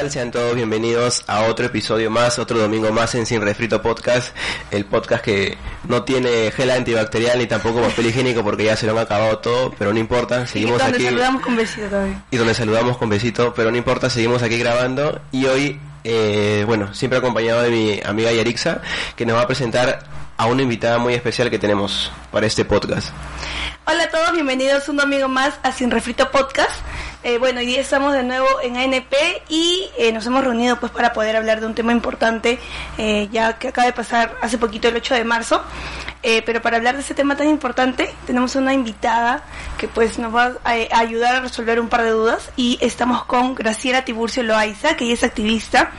Tal? Sean todos bienvenidos a otro episodio más, otro domingo más en Sin Refrito Podcast, el podcast que no tiene gel antibacterial ni tampoco papel higiénico porque ya se lo han acabado todo, pero no importa, seguimos donde aquí. saludamos con besito todavía. Y donde saludamos con besito, pero no importa, seguimos aquí grabando y hoy, eh, bueno, siempre acompañado de mi amiga Yarixa, que nos va a presentar a una invitada muy especial que tenemos para este podcast. Hola a todos, bienvenidos un domingo más a Sin Refrito Podcast. Eh, bueno, hoy estamos de nuevo en ANP y eh, nos hemos reunido pues para poder hablar de un tema importante eh, ya que acaba de pasar hace poquito el 8 de marzo. Eh, pero para hablar de ese tema tan importante tenemos una invitada que pues nos va a, a ayudar a resolver un par de dudas y estamos con Graciela Tiburcio Loaiza, que ella es activista,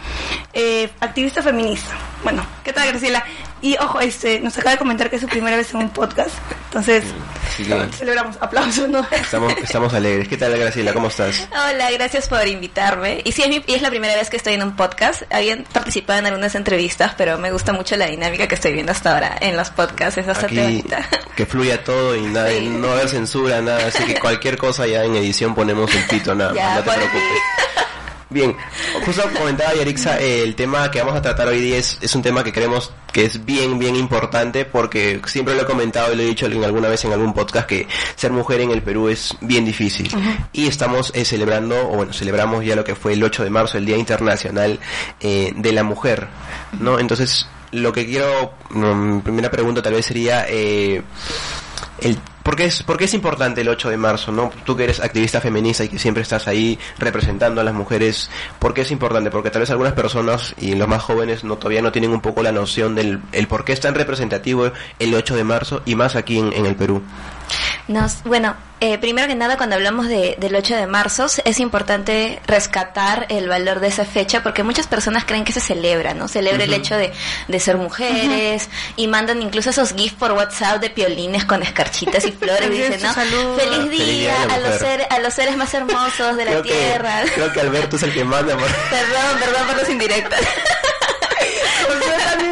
activista feminista. Bueno, ¿qué tal Graciela? Y ojo, este, nos acaba de comentar que es su primera vez en un podcast, entonces celebramos, aplausos, ¿no? estamos, estamos alegres. ¿Qué tal, Graciela? ¿Cómo estás? Hola, gracias por invitarme. Y sí, es, mi- y es la primera vez que estoy en un podcast. Habían participado en algunas entrevistas, pero me gusta mucho la dinámica que estoy viendo hasta ahora en los podcasts. Es bastante Aquí bonita. que fluya todo y nada, Sí. no haber censura, nada, así que cualquier cosa ya en edición ponemos el pito, nada, Ya, no te por preocupes. ti. Bien, justo comentaba Yarixa, eh, el tema que vamos a tratar hoy día es, es un tema que creemos que es bien, bien importante porque siempre lo he comentado y lo he dicho en alguna vez en algún podcast que ser mujer en el Perú es bien difícil. Y estamos eh, celebrando, o bueno, celebramos ya lo que fue el 8 de marzo, el Día Internacional eh, de la Mujer, ¿no? Entonces, lo que quiero, mm, primera pregunta tal vez sería, eh, el, ¿por, qué es, ¿Por qué es importante el 8 de marzo? ¿no? Tú que eres activista feminista y que siempre estás ahí representando a las mujeres, ¿por qué es importante? Porque tal vez algunas personas y los más jóvenes no todavía no tienen un poco la noción del el por qué es tan representativo el 8 de marzo y más aquí en el Perú. Nos, bueno, eh, primero que nada, cuando hablamos de, del 8 de marzo, es importante rescatar el valor de esa fecha porque muchas personas creen que se celebra, ¿no? Celebra el hecho de, de ser mujeres y mandan incluso esos gifs por WhatsApp de piolines con escarchitas y flores y dicen, ¿no? Salud. Feliz Feliz día Día de la a los, Mujer". seres, a los seres más hermosos de la creo tierra. Que, creo que Alberto es el que manda. por- Perdón, perdón por los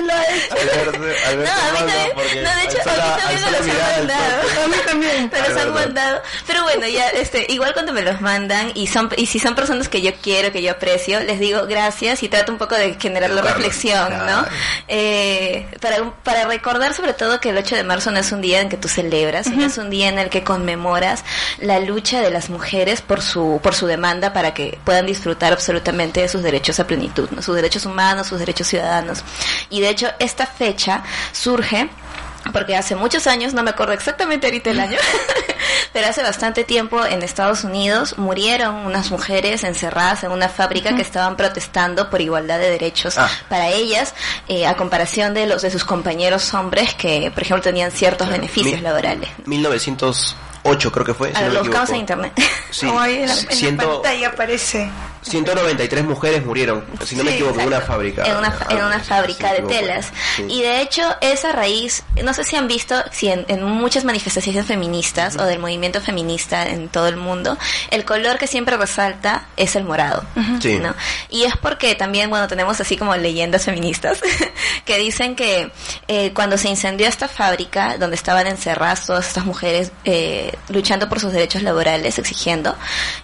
lo he hecho. Alberto, Alberto No, a mí también, no, de hecho, a mí también mirada han al mandado. También. Me los han mandado. Pero bueno, ya, este, igual cuando me los mandan y son, y si son personas que yo quiero, que yo aprecio, les digo gracias y trato un poco de generar la reflexión, claro. ¿no? Eh, para, para recordar sobre todo que el 8 de marzo no es un día en que tú celebras, sino es un día en el que conmemoras la lucha de las mujeres por su, por su demanda para que puedan disfrutar absolutamente de sus derechos a plenitud, ¿no? Sus derechos humanos, sus derechos ciudadanos. Y de hecho, esta fecha surge porque hace muchos años, no me acuerdo exactamente ahorita el año, pero hace bastante tiempo en Estados Unidos murieron unas mujeres encerradas en una fábrica que estaban protestando por igualdad de derechos Ah. para ellas, eh, a comparación de los de sus compañeros hombres que, por ejemplo, tenían ciertos Claro. beneficios Mi- laborales. 1908 creo que fue. si A no ver, me lo buscamos en internet. Sí, Como ahí en la, en la ciento- pantalla aparece. 193 mujeres murieron, si no me Sí, equivoco, en una fábrica. En una, Ah, en una sí, sí, fábrica me de telas. Sí. Y de hecho, esa raíz, no sé si han visto, si en, en muchas manifestaciones feministas o del movimiento feminista en todo el mundo, el color que siempre resalta es el morado. Sí. ¿no? Y es porque también, bueno, tenemos así como leyendas feministas que dicen que eh, cuando se incendió esta fábrica, donde estaban encerradas todas estas mujeres eh, luchando por sus derechos laborales, exigiendo,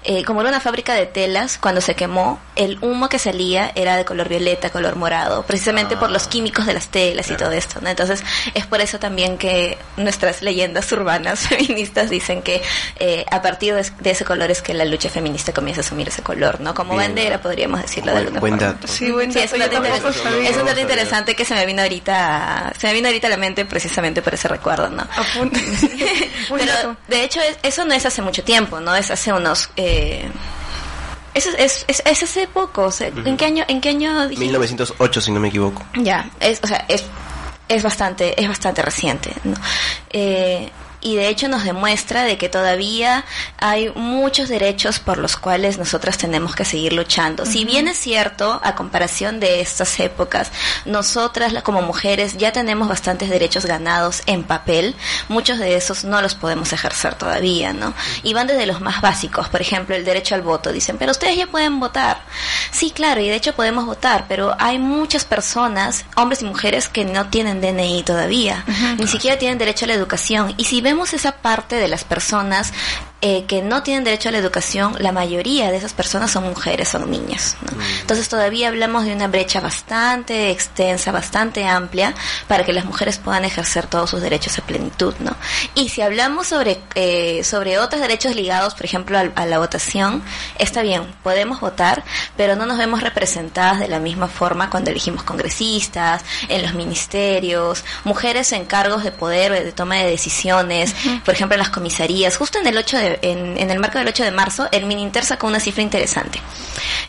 eh, como era una fábrica de telas, cuando se quemó, el humo que salía era de color violeta, color morado, precisamente por los químicos de las telas y todo esto, ¿no? Entonces, es por eso también que nuestras leyendas urbanas feministas dicen que eh, a partir de, de ese color es que la lucha feminista comienza a asumir ese color, ¿no? Como Bien. bandera, podríamos decirlo de Buen- alguna buen forma. dato. Sí, buen Sí, dato, es un dato, es un dato interesante que se me vino ahorita, se me vino ahorita a la mente precisamente por ese recuerdo, ¿no? Pero. De hecho es- eso no es hace mucho tiempo, ¿no? Es hace unos eh, es, es, es, es hace poco, o sea, ¿en qué año en qué año dijimos? 1908, si no me equivoco. Ya, es, o sea, es, es bastante, es bastante reciente, ¿no? Eh, y de hecho nos demuestra de que todavía hay muchos derechos por los cuales nosotras tenemos que seguir luchando. Si bien es cierto, a comparación de estas épocas, nosotras como mujeres ya tenemos bastantes derechos ganados en papel, muchos de esos no los podemos ejercer todavía, ¿no? Y van desde los más básicos, por ejemplo, el derecho al voto. Dicen, pero ustedes ya pueden votar. Sí, claro, y de hecho podemos votar, pero hay muchas personas, hombres y mujeres, que no tienen DNI todavía, ni siquiera tienen derecho a la educación. Y si vemos esa parte de las personas eh, que no tienen derecho a la educación, la mayoría de esas personas son mujeres, son niñas. ¿no? Entonces todavía hablamos de una brecha bastante extensa, bastante amplia, para que las mujeres puedan ejercer todos sus derechos a plenitud. ¿no? Y si hablamos sobre, eh, sobre otros derechos ligados, por ejemplo, a, la votación, está bien, podemos votar, pero no nos vemos representadas de la misma forma cuando elegimos congresistas, en los ministerios, mujeres en cargos de poder, de toma de decisiones, por ejemplo, en las comisarías. Justo en el 8 de, en, en el marco del 8 de marzo, el Mininter sacó una cifra interesante.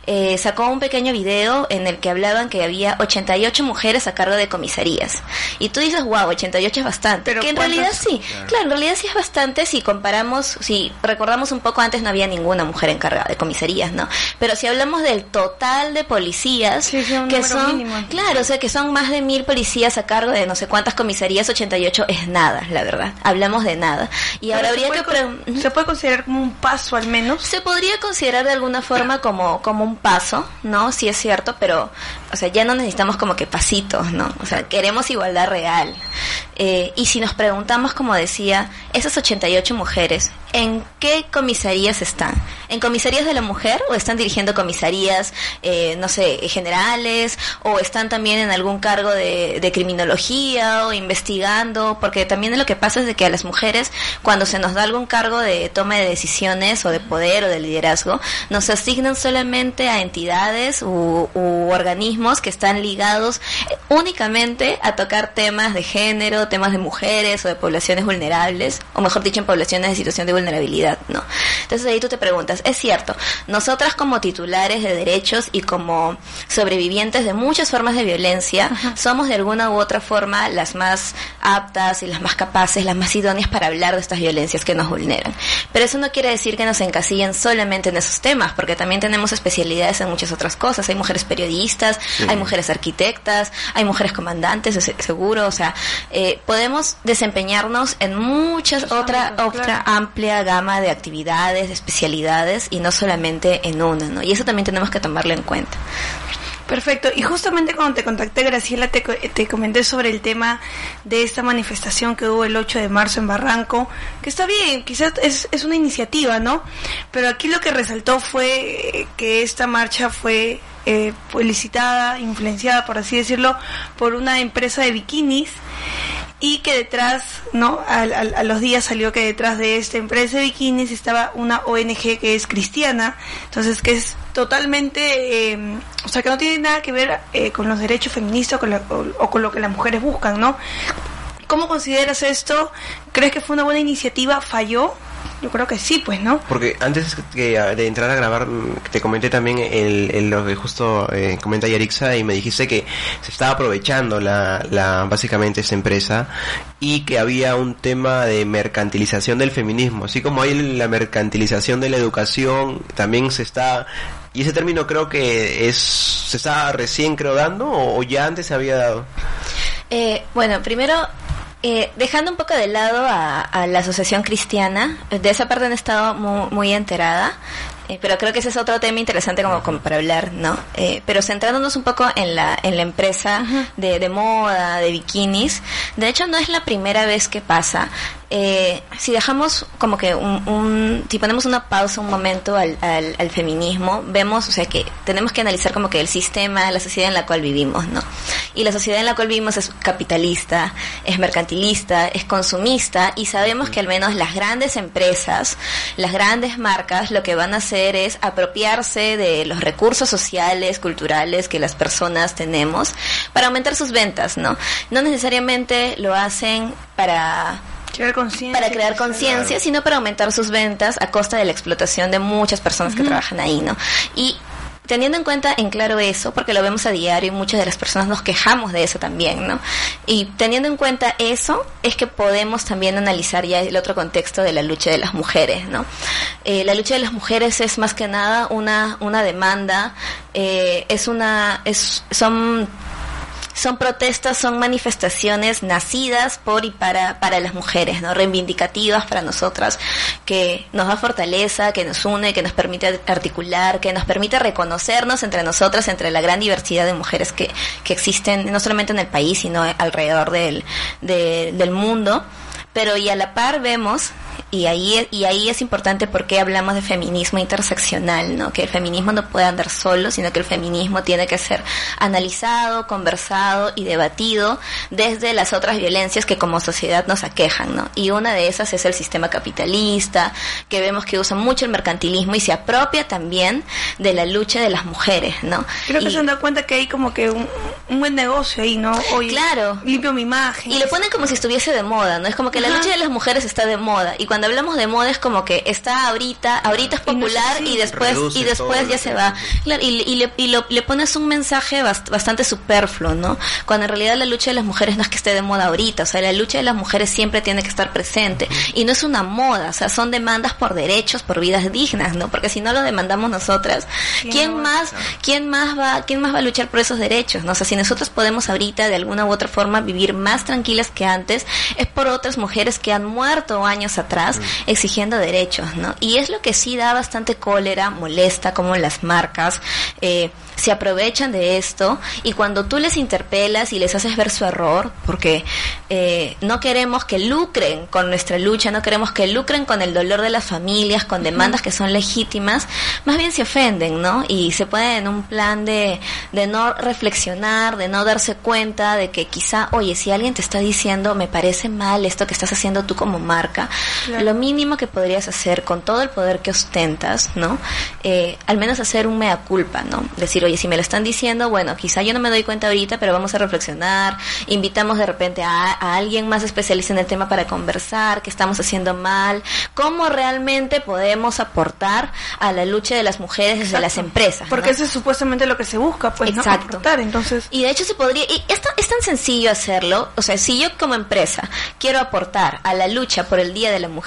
Eh, sacó un pequeño video en el que hablaban que había 88 mujeres a cargo de comisarías. Y tú dices, wow, 88 es bastante. Pero que en ¿cuántas? realidad sí. Claro. en realidad sí es bastante si comparamos, si recordamos un poco antes no había ninguna mujer encargada de comisarías, ¿no? Pero si hablamos del total de policías, Sí, que son, mínimo. claro, o sea que son más de mil policías a cargo de no sé cuántas comisarías, 88 es nada, la verdad. Hablamos de nada. Y ahora Pero habría que con- se puede considerar como un paso al menos. se podría considerar de alguna forma como, como un paso, ¿no? Sí es cierto, pero, o sea, ya no necesitamos como que pasitos, ¿no? O sea, queremos igualdad real. Eh, y si nos preguntamos, como decía, esas 88 mujeres, ¿en qué comisarías están? ¿En comisarías de la mujer o están dirigiendo comisarías, eh, no sé, generales? ¿O están también en algún cargo de, criminología o investigando? Porque también lo que pasa es de que a las mujeres, cuando se nos da algún cargo de toma de decisiones o de poder o de liderazgo, nos asignan solamente a entidades u, u organismos que están ligados únicamente a tocar temas de género, temas de mujeres o de poblaciones vulnerables, o mejor dicho, en poblaciones de situación de vulnerabilidad, ¿no? Entonces ahí tú te preguntas, es cierto, nosotras como titulares de derechos y como sobrevivientes de muchas formas de violencia, somos de alguna u otra forma las más aptas y las más capaces, las más idóneas para hablar de estas violencias que nos vulneran. Pero eso no quiere decir que nos encasillen solamente en esos temas, porque también tenemos especialidades en muchas otras cosas. Hay mujeres periodistas, hay mujeres arquitectas, hay mujeres comandantes, seguro, o sea, eh, podemos desempeñarnos en muchas Muchos otra otra claro. Gama de actividades, de especialidades y no solamente en una, ¿no? Y eso también tenemos que tomarlo en cuenta. Perfecto. Y justamente cuando te contacté, Graciela, te, te comenté sobre el tema de esta manifestación que hubo el 8 de marzo en Barranco, que está bien, quizás es, es una iniciativa, ¿no? Pero aquí lo que resaltó fue que esta marcha fue eh, influenciada, por así decirlo, por una empresa de bikinis y que detrás, ¿no? Al- a, los días salió que detrás de esta empresa de bikinis estaba una ONG que es cristiana, entonces que es totalmente, eh, o sea, que no tiene nada que ver eh, con los derechos feministas con, la- o- o con lo que las mujeres buscan, ¿no? ¿Cómo consideras esto? ¿Crees que fue una buena iniciativa? ¿Falló? Yo creo que sí, pues, ¿no? Porque antes que, de entrar a grabar, mm, te comenté también el, el- lo que justo eh, comenta Yarixa y me dijiste que se estaba aprovechando la, la, básicamente esta empresa y que había un tema de mercantilización del feminismo. Así como hay la mercantilización de la educación, también se está... Y ese término creo que es se está recién creo dando o, o ya antes se había dado. Eh, bueno, primero, eh, dejando un poco de lado a, a la asociación cristiana, de esa parte no he estado muy, muy enterada, eh, pero creo que ese es otro tema interesante como, como para hablar, ¿no? Eh, pero centrándonos un poco en la, en la empresa de, de moda, de bikinis, de hecho no es la primera vez que pasa. Eh, si dejamos como que un, si ponemos una pausa un momento al, al, feminismo, vemos, o sea, que tenemos que analizar como que el sistema, la sociedad en la cual vivimos, ¿no? Y la sociedad en la cual vivimos es capitalista, es mercantilista, es consumista y sabemos que al menos las grandes empresas, las grandes marcas, lo que van a hacer es apropiarse de los recursos sociales, culturales que las personas tenemos para aumentar sus ventas, ¿no? No necesariamente lo hacen para crear para crear conciencia, sino para aumentar sus ventas a costa de la explotación de muchas personas que trabajan ahí, ¿no? Y teniendo en cuenta en claro eso, porque lo vemos a diario y muchas de las personas nos quejamos de eso también, ¿no? Y teniendo en cuenta eso, es que podemos también analizar ya el otro contexto de la lucha de las mujeres, ¿no? Eh, la lucha de las mujeres es más que nada una, una demanda, eh, es una, es, son son protestas, son manifestaciones nacidas por y para, para las mujeres, ¿no? Reivindicativas para nosotras, que nos da fortaleza, que nos une, que nos permite articular, que nos permite reconocernos entre nosotras, entre la gran diversidad de mujeres que, que existen, no solamente en el país, sino alrededor del, del mundo. Pero y a la par vemos y ahí, y ahí es importante porque hablamos de feminismo interseccional, ¿no? Que el feminismo no puede andar solo, sino que el feminismo tiene que ser analizado, conversado y debatido desde las otras violencias que como sociedad nos aquejan, ¿no? Y una de esas es el sistema capitalista, que vemos que usa mucho el mercantilismo y se apropia también de la lucha de las mujeres, ¿no? Creo que se han dado cuenta que hay como que un, buen negocio ahí, ¿no? Hoy claro. Limpio mi imagen. Y lo ponen como si estuviese de moda, ¿no? Es como que la lucha de las mujeres está de moda. Y cuando hablamos de moda es como que está ahorita, ahorita es popular y, después y después ya se va. y, le, y le pones un mensaje bastante superfluo, ¿no? Cuando en realidad la lucha de las mujeres no es que esté de moda ahorita, o sea, la lucha de las mujeres siempre tiene que estar presente y no es una moda, o sea, son demandas por derechos, por vidas dignas, ¿no? Porque si no lo demandamos nosotras, ¿quién más quién más va quién más va a luchar por esos derechos? ¿no? O sea, si nosotros podemos ahorita de alguna u otra forma vivir más tranquilas que antes, es por otras mujeres que han muerto años atrás exigiendo derechos, ¿no? Y es lo que sí da bastante cólera, molesta, como las marcas eh, se aprovechan de esto y cuando tú les interpelas y les haces ver su error, porque eh, no queremos que lucren con nuestra lucha, no queremos que lucren con el dolor de las familias, con demandas que son legítimas, más bien se ofenden, ¿no? Y se ponen en un plan de, de no reflexionar, de no darse cuenta de que quizá, oye, si alguien te está diciendo, me parece mal esto que estás haciendo tú como marca, lo mínimo que podrías hacer con todo el poder que ostentas, ¿no? Eh, al menos hacer un mea culpa, ¿no? Decir, oye, si me lo están diciendo, bueno, quizá yo no me doy cuenta ahorita, pero vamos a reflexionar, invitamos de repente a, alguien más especialista en el tema para conversar, qué estamos haciendo mal, cómo realmente podemos aportar a la lucha de las mujeres desde las empresas. Porque eso es supuestamente lo que se busca, pues, Exacto. ¿no? Aportar, entonces. Y de hecho se podría, y es es tan sencillo hacerlo, o sea, si yo como empresa quiero aportar a la lucha por el Día de la Mujer,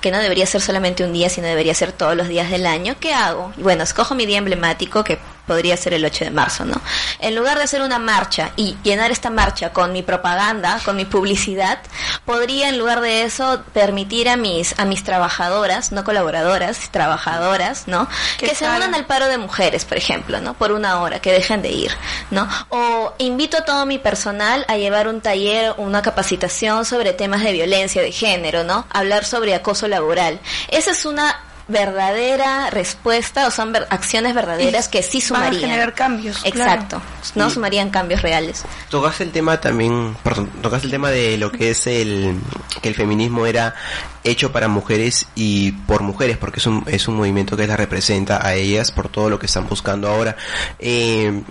que no debería ser solamente un día, sino debería ser todos los días del año, ¿qué hago? Bueno, escojo mi día emblemático, que podría ser el 8 de marzo, ¿no? En lugar de hacer una marcha y llenar esta marcha con mi propaganda, con mi publicidad, podría en lugar de eso permitir a mis a mis trabajadoras, no colaboradoras, trabajadoras, ¿no? Que se unan al paro de mujeres, por ejemplo, ¿no? Por una hora, que dejen de ir, ¿no? O invito a todo mi personal a llevar un taller, una capacitación sobre temas de violencia de género, ¿no? Hablar sobre acoso laboral. Esa es una verdadera respuesta o son acciones verdaderas que sí sumarían. generar cambios. Exacto, no sumarían cambios reales. Tocas el tema también, perdón, tocas el tema de lo que es el que el feminismo era hecho para mujeres y por mujeres, porque es un, es un movimiento que las representa a ellas por todo lo que están buscando ahora. Eh,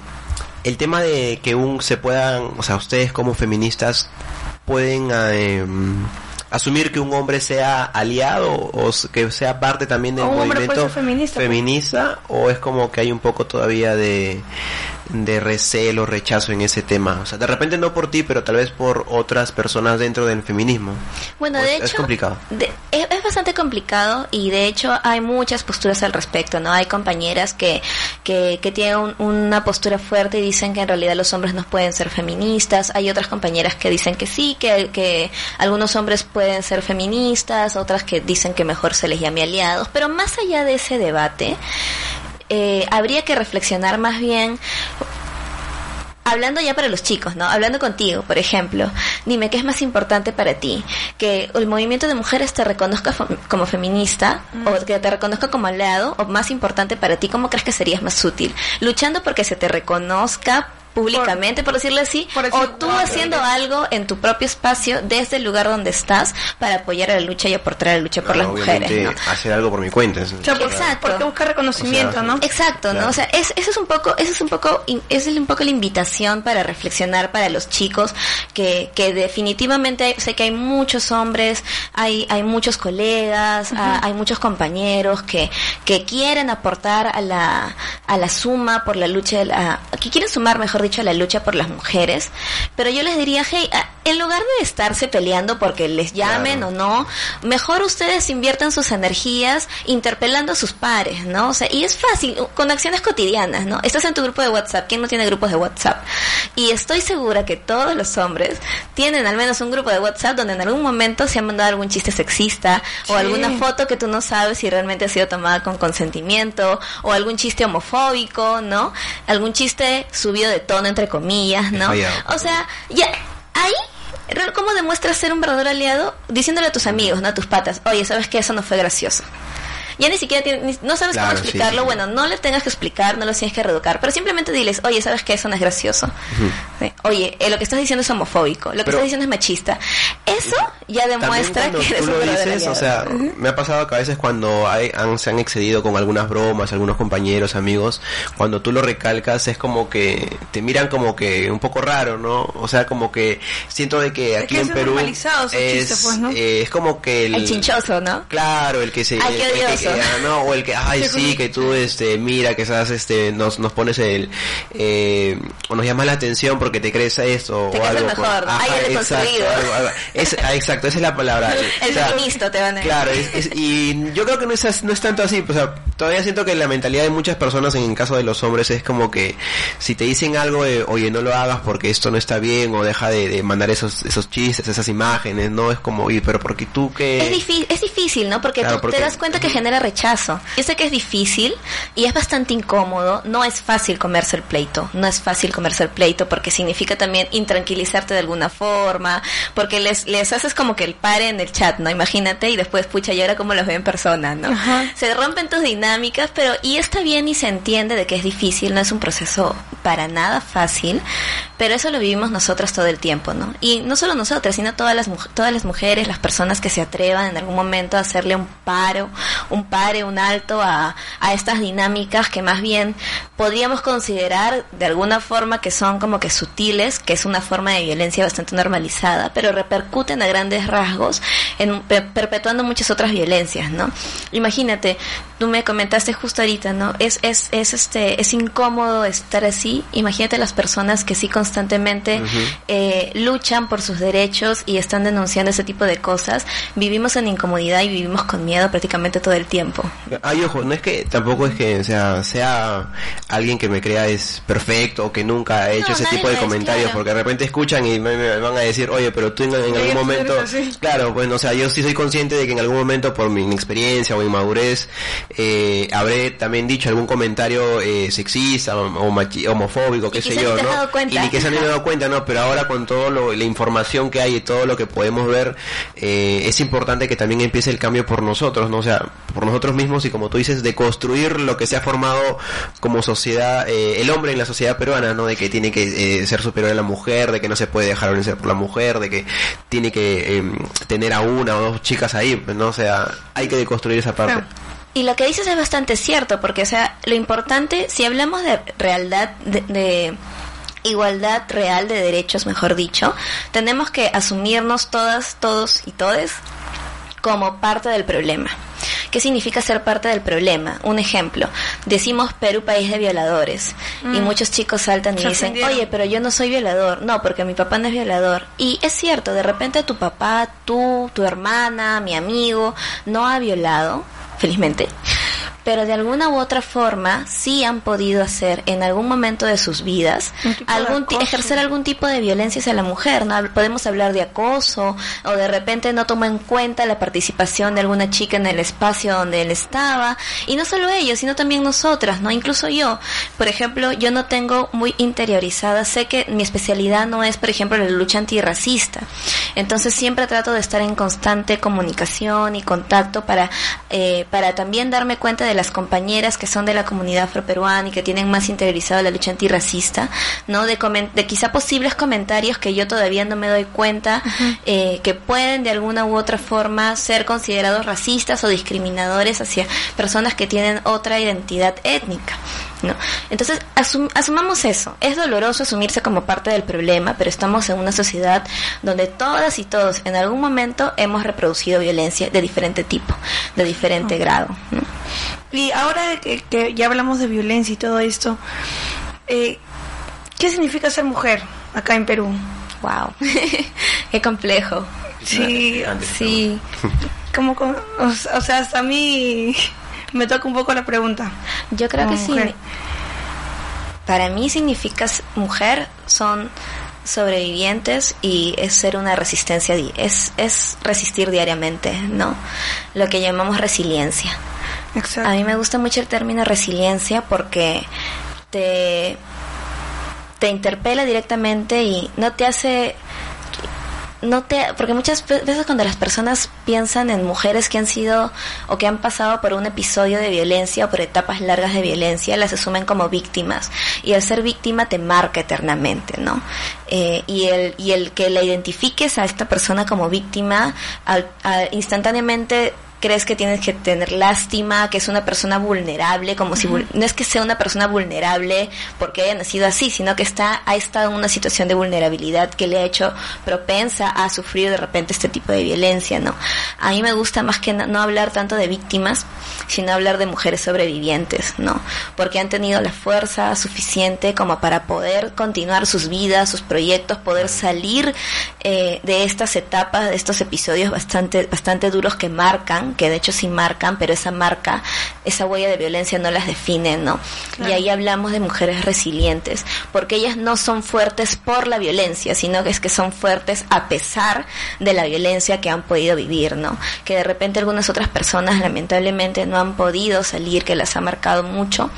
el tema de que un se puedan, o sea, ustedes como feministas pueden eh, asumir que un hombre sea aliado o que sea parte también del movimiento feminista, pues. feminista o es como que hay un poco todavía de de recelo, rechazo en ese tema? O sea, de repente no por ti, pero tal vez por otras personas dentro del feminismo. Bueno, de hecho... Es complicado. es, bastante complicado y de hecho hay muchas posturas al respecto, ¿no? Hay compañeras que, que, que tienen una postura fuerte y dicen que en realidad los hombres no pueden ser feministas. Hay otras compañeras que dicen que sí, que, que algunos hombres pueden ser feministas, otras que dicen que mejor se les llame aliados. Pero más allá de ese debate, eh, habría que reflexionar más bien hablando ya para los chicos, ¿no? Hablando contigo, por ejemplo, dime qué es más importante para ti, que el movimiento de mujeres te reconozca como feminista o que te reconozca como aliado o más importante para ti, ¿cómo crees que serías más útil? Luchando porque se te reconozca públicamente, por, decirlo así, o tú haciendo algo en tu propio espacio desde el lugar donde estás para apoyar a la lucha y aportar a la lucha por las mujeres. ¿no? Hacer algo por mi cuenta. Exacto. Porque buscar reconocimiento, ¿no? Exacto, ¿no? O sea, es, eso es un poco, eso es un poco, es un poco la invitación para reflexionar para los chicos que, que definitivamente sé que hay muchos hombres, hay, hay muchos colegas, hay muchos compañeros que, que quieren aportar a la, a la suma por la lucha, de la, que quieren sumar mejor dicho, la lucha por las mujeres. Pero yo les diría, hey, en lugar de estarse peleando porque les llamen o no, mejor ustedes inviertan sus energías interpelando a sus pares, ¿no? O sea, y es fácil, con acciones cotidianas, ¿no? Estás en tu grupo de WhatsApp, ¿quién no tiene grupos de WhatsApp? Y estoy segura que todos los hombres tienen al menos un grupo de WhatsApp donde en algún momento se ha mandado algún chiste sexista o alguna foto que tú no sabes si realmente ha sido tomada con consentimiento o algún chiste homofóbico, ¿no? Algún chiste subido de entre comillas, ¿no? O sea, ya ahí ¿Cómo demuestras ser un verdadero aliado? Diciéndole a tus amigos, ¿no? A tus patas, oye, ¿sabes que Eso no fue gracioso ya ni siquiera no sabes cómo explicarlo, bueno, no le tengas que explicar, no lo tienes que reeducar, pero simplemente diles, oye, ¿sabes qué? Eso no es gracioso. Oye, eh, lo que estás diciendo es homofóbico, lo que estás diciendo es machista. Eso ya demuestra que eres tú lo dices, o sea, me ha pasado que a veces cuando hay, se han excedido con algunas bromas, algunos compañeros, amigos, cuando tú lo recalcas es como que te miran como que un poco raro, ¿no? O sea, como que siento de que aquí en Perú es, pues, eh, es como que el, chinchoso, ¿no? Claro, el que se no, o el que, ay, sí, que tú, este, mira, que estás, este, nos, nos pones el, eh, o nos llamas la atención porque te crees esto, o algo. Mejor. exacto, Es, ah, exacto, esa es la palabra. el feminista te van a decir. Claro, y yo creo que no es, no es tanto así, o sea, todavía siento que la mentalidad de muchas personas en el caso de los hombres es como que si te dicen algo de, oye, no lo hagas porque esto no está bien, o deja de, mandar esos, esos chistes, esas imágenes, ¿no? Es como, oye, pero porque tú que... Es difícil, es difícil, ¿no? Porque tú te das cuenta que genera rechazo. Yo sé que es difícil y es bastante incómodo. No es fácil comerse el pleito. No es fácil comerse el pleito porque significa también intranquilizarte de alguna forma, porque les, les haces como que el pare en el chat, ¿no? Imagínate y después, pucha, y ahora como los veo en persona, ¿no? Se rompen tus dinámicas, pero y está bien y se entiende de que es difícil, no es un proceso para nada fácil, pero eso lo vivimos nosotros todo el tiempo, ¿no? Y no solo nosotras, sino todas las, todas las mujeres, las personas que se atrevan en algún momento a hacerle un paro, un pare, un alto a, a estas dinámicas que más bien podríamos considerar de alguna forma que son como que sutiles, que es una forma de violencia bastante normalizada, pero repercuten a grandes rasgos en perpetuando muchas otras violencias, ¿no? Imagínate, tú me comentaste justo ahorita, ¿no? Es, es, es este, es incómodo estar así. Imagínate las personas que sí constantemente eh, luchan por sus derechos y están denunciando ese tipo de cosas. Vivimos en incomodidad y vivimos con miedo prácticamente todo el tiempo. Ay, ojo, no es que tampoco es que sea, sea alguien que me crea es perfecto o que nunca ha hecho ese tipo de comentarios, porque de repente escuchan y me, van a decir, oye, pero tú en, algún momento, claro, pues, o sea, yo sí soy consciente de que en algún momento por mi inexperiencia o inmadurez, eh, habré también dicho algún comentario eh, sexista o, homofóbico, qué sé yo, ¿no? Y ni que se han dado cuenta, ¿no? Pero ahora con toda la información que hay y todo lo que podemos ver, eh, es importante que también empiece el cambio por nosotros, ¿no? O sea, por nosotros mismos y como tú dices, de construir lo que se ha formado como sociedad, eh, el hombre en la sociedad peruana, ¿no? De que tiene que ser superior a la mujer, de que no se puede dejar vencer por la mujer, de que tiene que em, tener a una o dos chicas ahí, ¿no? O sea, hay que deconstruir esa parte. Y lo que dices es bastante cierto, porque, o sea, lo importante, si hablamos de realidad, de, igualdad real de derechos, mejor dicho, tenemos que asumirnos todas, todos y todes como parte del problema. ¿Qué significa ser parte del problema? Un ejemplo, decimos Perú país de violadores y mm. muchos chicos saltan y dicen, oye, pero yo no soy violador, no, porque mi papá no es violador. Y es cierto, de repente tu papá, tú, tu hermana, mi amigo, no ha violado, felizmente pero de alguna u otra forma sí han podido hacer en algún momento de sus vidas algún ejercer algún tipo de violencia hacia la mujer, ¿no? Podemos hablar de acoso o de repente no toma en cuenta la participación de alguna chica en el espacio donde él estaba y no solo ellos, sino también nosotras, ¿no? Incluso yo, por ejemplo, yo no tengo muy interiorizada, sé que mi especialidad no es, por ejemplo, la lucha antirracista. Entonces siempre trato de estar en constante comunicación y contacto para eh, para también darme cuenta de las compañeras que son de la comunidad afroperuana y que tienen más interiorizado la lucha antirracista, ¿no? De, de quizá posibles comentarios que yo todavía no me doy cuenta eh, que pueden de alguna u otra forma ser considerados racistas o discriminadores hacia personas que tienen otra identidad étnica. ¿No? Entonces, asumamos eso. Es doloroso asumirse como parte del problema, pero estamos en una sociedad donde todas y todos en algún momento hemos reproducido violencia de diferente tipo, de diferente grado. Y ahora que, ya hablamos de violencia y todo esto, eh, ¿qué significa ser mujer acá en Perú? Wow, qué complejo. Sí, sí. Como, o, sea, hasta a mí me toca un poco la pregunta. Yo creo que sí. Para mí significa mujer son sobrevivientes y es ser una resistencia, es, es resistir diariamente, ¿no? Lo que llamamos resiliencia. Exacto. A mí me gusta mucho el término resiliencia porque te, te interpela directamente y no te hace no te porque muchas veces cuando las personas piensan en mujeres que han sido o que han pasado por un episodio de violencia o por etapas largas de violencia las asumen como víctimas. Y el ser víctima te marca eternamente no eh, y el y el que la identifiques a esta persona como víctima al, instantáneamente crees que tienes que tener lástima, que es una persona vulnerable, como si no es que sea una persona vulnerable porque haya nacido así, sino que está ha estado en una situación de vulnerabilidad que le ha hecho propensa a sufrir de repente este tipo de violencia, ¿no? A mí me gusta más que no, hablar tanto de víctimas, sino hablar de mujeres sobrevivientes, ¿no? Porque han tenido la fuerza suficiente como para poder continuar sus vidas, sus proyectos, poder salir eh, de estas etapas, de estos episodios bastante bastante duros que marcan que de hecho sí marcan, pero esa marca, esa huella de violencia no las define, ¿no? Y ahí hablamos de mujeres resilientes, porque ellas no son fuertes por la violencia, sino que es que son fuertes a pesar de la violencia que han podido vivir, ¿no? Que de repente algunas otras personas lamentablemente no han podido salir, que las ha marcado mucho,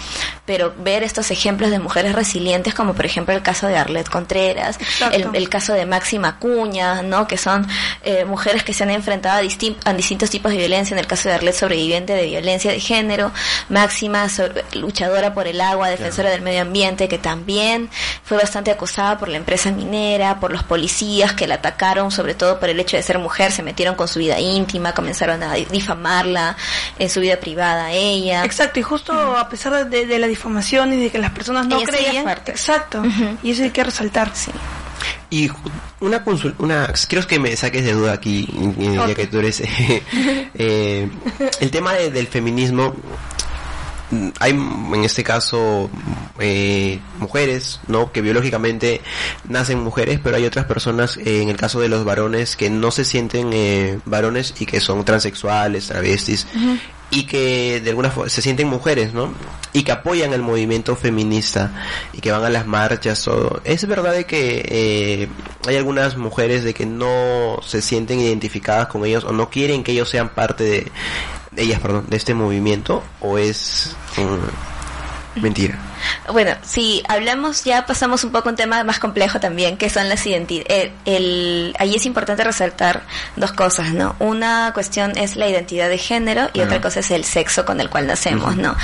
pero ver estos ejemplos de mujeres resilientes, como por ejemplo el caso de Arlette Contreras, el, caso de Máxima Cuña, ¿no? Que son eh, mujeres que se han enfrentado a, a distintos tipos de violencia en el caso de Arlet, sobreviviente de violencia de género, Máxima, luchadora por el agua, defensora del medio ambiente, que también fue bastante acosada por la empresa minera, por los policías que la atacaron, sobre todo por el hecho de ser mujer, se metieron con su vida íntima, comenzaron a difamarla en su vida privada ella. Exacto, y justo a pesar de, la difamación y de que las personas no creían, exacto, y eso hay que resaltar. Sí. Y una consulta, una, quiero que me saques de duda aquí, ya que tú eres, eh, el tema del feminismo, hay en este caso eh, mujeres, ¿no? Que biológicamente nacen mujeres, pero hay otras personas, eh, en el caso de los varones, que no se sienten eh, varones y que son transexuales, travestis, y que de alguna forma se sienten mujeres, ¿no? Y que apoyan el movimiento feminista y que van a las marchas, todo. Es verdad de que eh, hay algunas mujeres de que no se sienten identificadas con ellos o no quieren que ellos sean parte de, ellas, perdón, de este movimiento o es mm, mentira. Bueno, si hablamos, ya pasamos un poco a un tema más complejo también, que son las identidades. El, ahí es importante resaltar dos cosas, ¿no? Una cuestión es la identidad de género y otra cosa es el sexo con el cual nacemos, ¿no?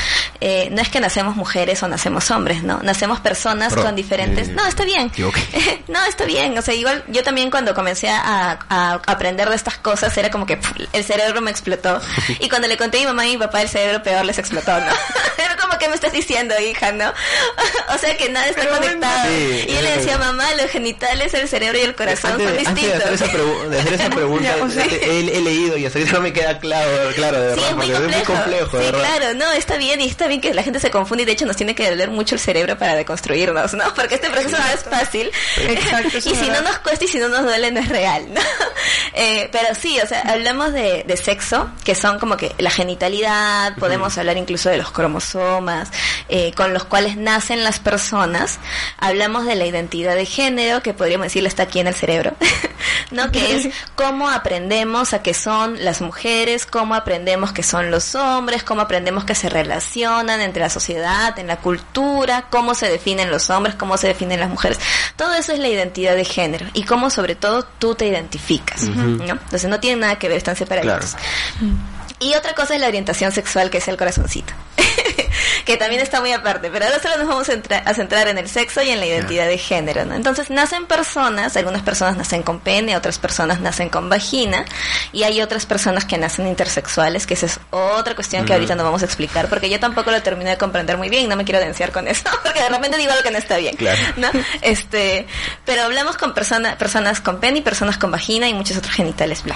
Eh, no es que nacemos mujeres o nacemos hombres, ¿no? Nacemos personas con diferentes... no, está bien. no, está bien. O sea, igual yo también cuando comencé a, aprender de estas cosas era como que el cerebro me explotó. y cuando le conté a mi mamá y mi papá el cerebro peor les explotó, ¿no? era como ¿qué me estás diciendo, hija, no? o sea que nada está conectado. Sí, y yo le decía, verdad. mamá, los genitales, el cerebro y el corazón antes, son de- antes de distintos. hacer esa, pregu- de hacer esa pregunta, Ya, o sea- he, he leído y hasta ahorita no me queda claro, claro, de Sí, verdad, es muy porque complejo. es muy complejo, sí, verdad. claro, no, está bien y está bien que la gente se confunde y de hecho nos tiene que doler mucho el cerebro para deconstruirnos, ¿no? Porque este proceso no es fácil. Exacto, y si no nos cuesta y si no nos duele no es real, ¿no? Eh, pero sí, o sea, hablamos de, de sexo, que son como que la genitalidad, podemos hablar incluso de los cromosomas, eh, con los cuales nacen las personas. Hablamos de la identidad de género, que podríamos decirle está aquí en el cerebro, ¿no? Que es cómo aprendemos a que son las mujeres, cómo aprendemos que son los hombres, cómo aprendemos que se relacionan entre la sociedad, en la cultura, cómo se definen los hombres, cómo se definen las mujeres. Todo eso es la identidad de género y cómo sobre todo tú te identificas, ¿no? Entonces no tiene nada que ver, están separaditos. Y otra cosa es la orientación sexual, que es el corazoncito. que también está muy aparte, pero ahora solo nos vamos a, entra- a centrar en el sexo y en la identidad de género, ¿no? Entonces nacen personas, algunas personas nacen con pene, otras personas nacen con vagina, y hay otras personas que nacen intersexuales, que esa es otra cuestión que ahorita no vamos a explicar, porque yo tampoco lo terminé de comprender muy bien, no me quiero denunciar con eso, porque de repente digo algo que no está bien, Claro. ¿no? Este, pero hablamos con persona, personas con pene y personas con vagina y muchos otros genitales, bla.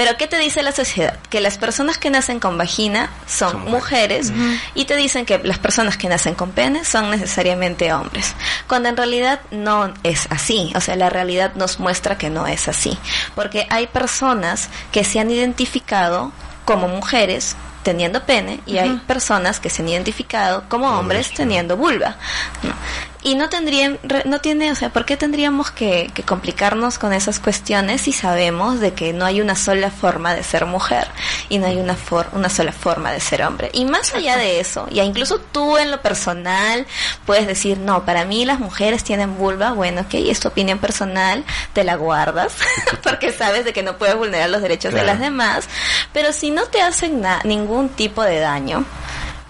Pero ¿qué te dice la sociedad? Que las personas que nacen con vagina son, Son mujeres y te dicen que las personas que nacen con pene son necesariamente hombres. Cuando en realidad no es así. O sea, la realidad nos muestra que no es así. Porque hay personas que se han identificado como mujeres teniendo pene y hay personas que se han identificado como hombres teniendo vulva. ¿no? Y no tendrían, no tiene, o sea, ¿por qué tendríamos que, que complicarnos con esas cuestiones si sabemos de que no hay una sola forma de ser mujer y no hay una, for- una sola forma de ser hombre? Y más allá de eso, ya incluso tú en lo personal puedes decir, no, para mí las mujeres tienen vulva, bueno, ok, es tu opinión personal, te la guardas, porque sabes de que no puedes vulnerar los derechos de las demás, pero si no te hacen ningún tipo de daño,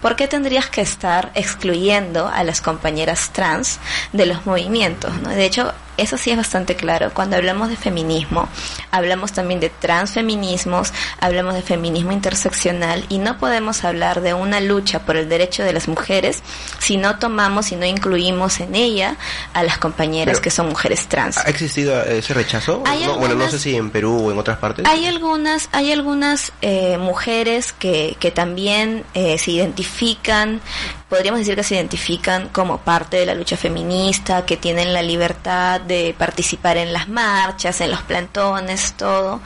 ¿Por qué tendrías que estar excluyendo a las compañeras trans de los movimientos? ¿no? De hecho, eso sí es bastante claro. Cuando hablamos de feminismo, hablamos también de transfeminismos, hablamos de feminismo interseccional y no podemos hablar de una lucha por el derecho de las mujeres si no tomamos y no incluimos en ella a las compañeras Pero- que son mujeres trans. ¿Ha existido ese rechazo? Bueno, no sé si en Perú o en otras partes. Hay algunas, hay algunas eh, mujeres que, que también eh, se identifican, podríamos decir que se identifican como parte de la lucha feminista, que tienen la libertad de participar en las marchas, en los plantones, todo.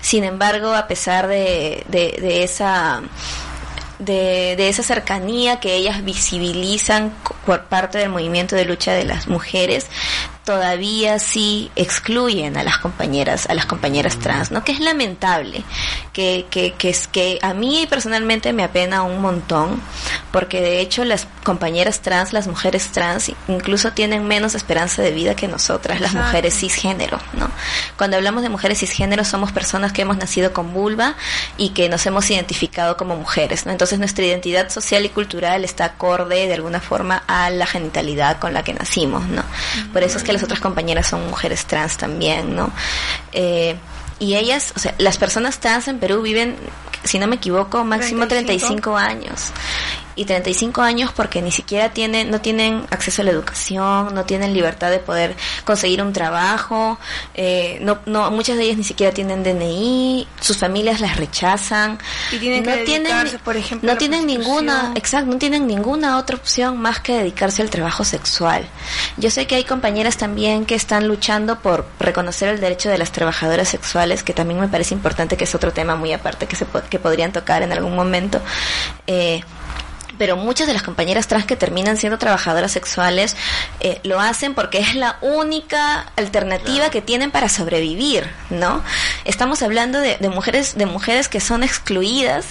Sin embargo, a pesar de, de, de esa de, de esa cercanía que ellas visibilizan por parte del movimiento de lucha de las mujeres, todavía sí excluyen a las compañeras, a las compañeras trans, ¿no? Que es lamentable, que, que, que es que a mí personalmente me apena un montón, porque de hecho las compañeras trans, las mujeres trans, incluso tienen menos esperanza de vida que nosotras, las Exacto. mujeres cisgénero, ¿no? Cuando hablamos de mujeres cisgénero somos personas que hemos nacido con vulva y que nos hemos identificado como mujeres, ¿no? Entonces nuestra identidad social y cultural está acorde de alguna forma a la genitalidad con la que nacimos, ¿no? Por eso es que las otras compañeras son mujeres trans también, ¿no? Eh, y ellas, o sea, las personas trans en Perú viven, si no me equivoco, máximo 35. 35 años. Y 35 años porque ni siquiera tienen, no tienen acceso a la educación, no tienen libertad de poder conseguir un trabajo, eh, no, no, muchas de ellas ni siquiera tienen DNI, sus familias las rechazan. Y tienen que dedicarse, por ejemplo, no tienen ninguna, exacto, no tienen ninguna otra opción más que dedicarse al trabajo sexual. Yo sé que hay compañeras también que están luchando por reconocer el derecho de las trabajadoras sexuales, que también me parece importante, que es otro tema muy aparte que se que podrían tocar en algún momento. Eh, pero muchas de las compañeras trans que terminan siendo trabajadoras sexuales eh, lo hacen porque es la única alternativa que tienen para sobrevivir, ¿no? Estamos hablando de, de mujeres de mujeres que son excluidas,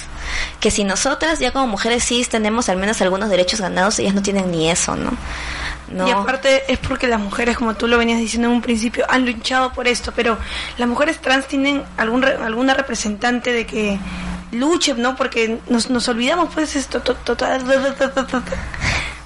que si nosotras ya como mujeres cis tenemos al menos algunos derechos ganados, ellas no tienen ni eso, ¿no? No. Y aparte es porque las mujeres, como tú lo venías diciendo en un principio, han luchado por esto, pero las mujeres trans tienen algún re- alguna representante de que luche, ¿no? Porque nos, nos olvidamos, pues, esto,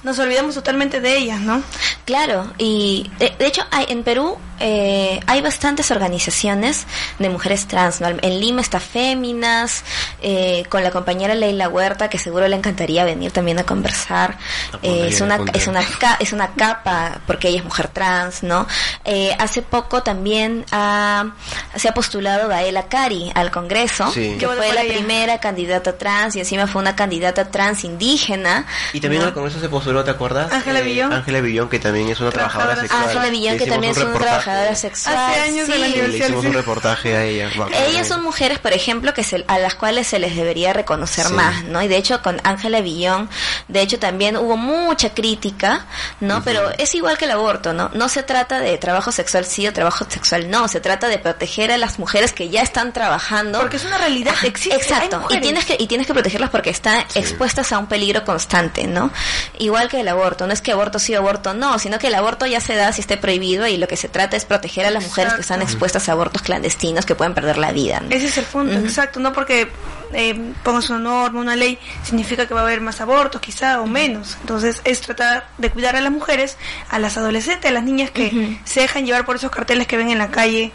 nos olvidamos totalmente de ellas, ¿no? Claro, y de, de hecho hay, en Perú eh, hay bastantes organizaciones de mujeres trans. ¿no? En Lima está Féminas, eh, con la compañera Leila Huerta, que seguro le encantaría venir también a conversar. Eh, es, una, es, una, es una capa, porque ella es mujer trans, ¿no? Eh, hace poco también ha, se ha postulado Gaela Cari al Congreso, que fue la primera candidata trans y encima fue una candidata trans indígena. Y también al Congreso se postuló, ¿te acuerdas? Ángela Villón. Ángela Villón, que también es una trabajadora, sexual. Ángela Villón, que también es una trabajadora sexual. Hace años de la universidad. Le hicimos un reportaje a ella. Ellas son mujeres, por ejemplo, que se, a las cuales se les debería reconocer más, ¿no? Y de hecho con Ángela Villón, de hecho también hubo mucha crítica, ¿no? Pero es igual que el aborto, ¿no? No se trata de trabajo sexual sí o trabajo sexual no, se trata de proteger a las mujeres que ya están trabajando. Porque es una realidad, existe. Exacto, y tienes que y tienes que protegerlas porque están expuestas a un peligro constante, ¿no? Igual que el aborto, no es que aborto sí o aborto no, sino que el aborto ya se da si esté prohibido y lo que se trata es proteger a las mujeres que están expuestas a abortos clandestinos que pueden perder la vida. Ese es el punto, exacto, no porque eh, pongas una norma, una ley, significa que va a haber más abortos, quizá, o menos. Entonces, es tratar de cuidar a las mujeres, a las adolescentes, a las niñas que se dejan llevar por esos carteles que ven en la calle,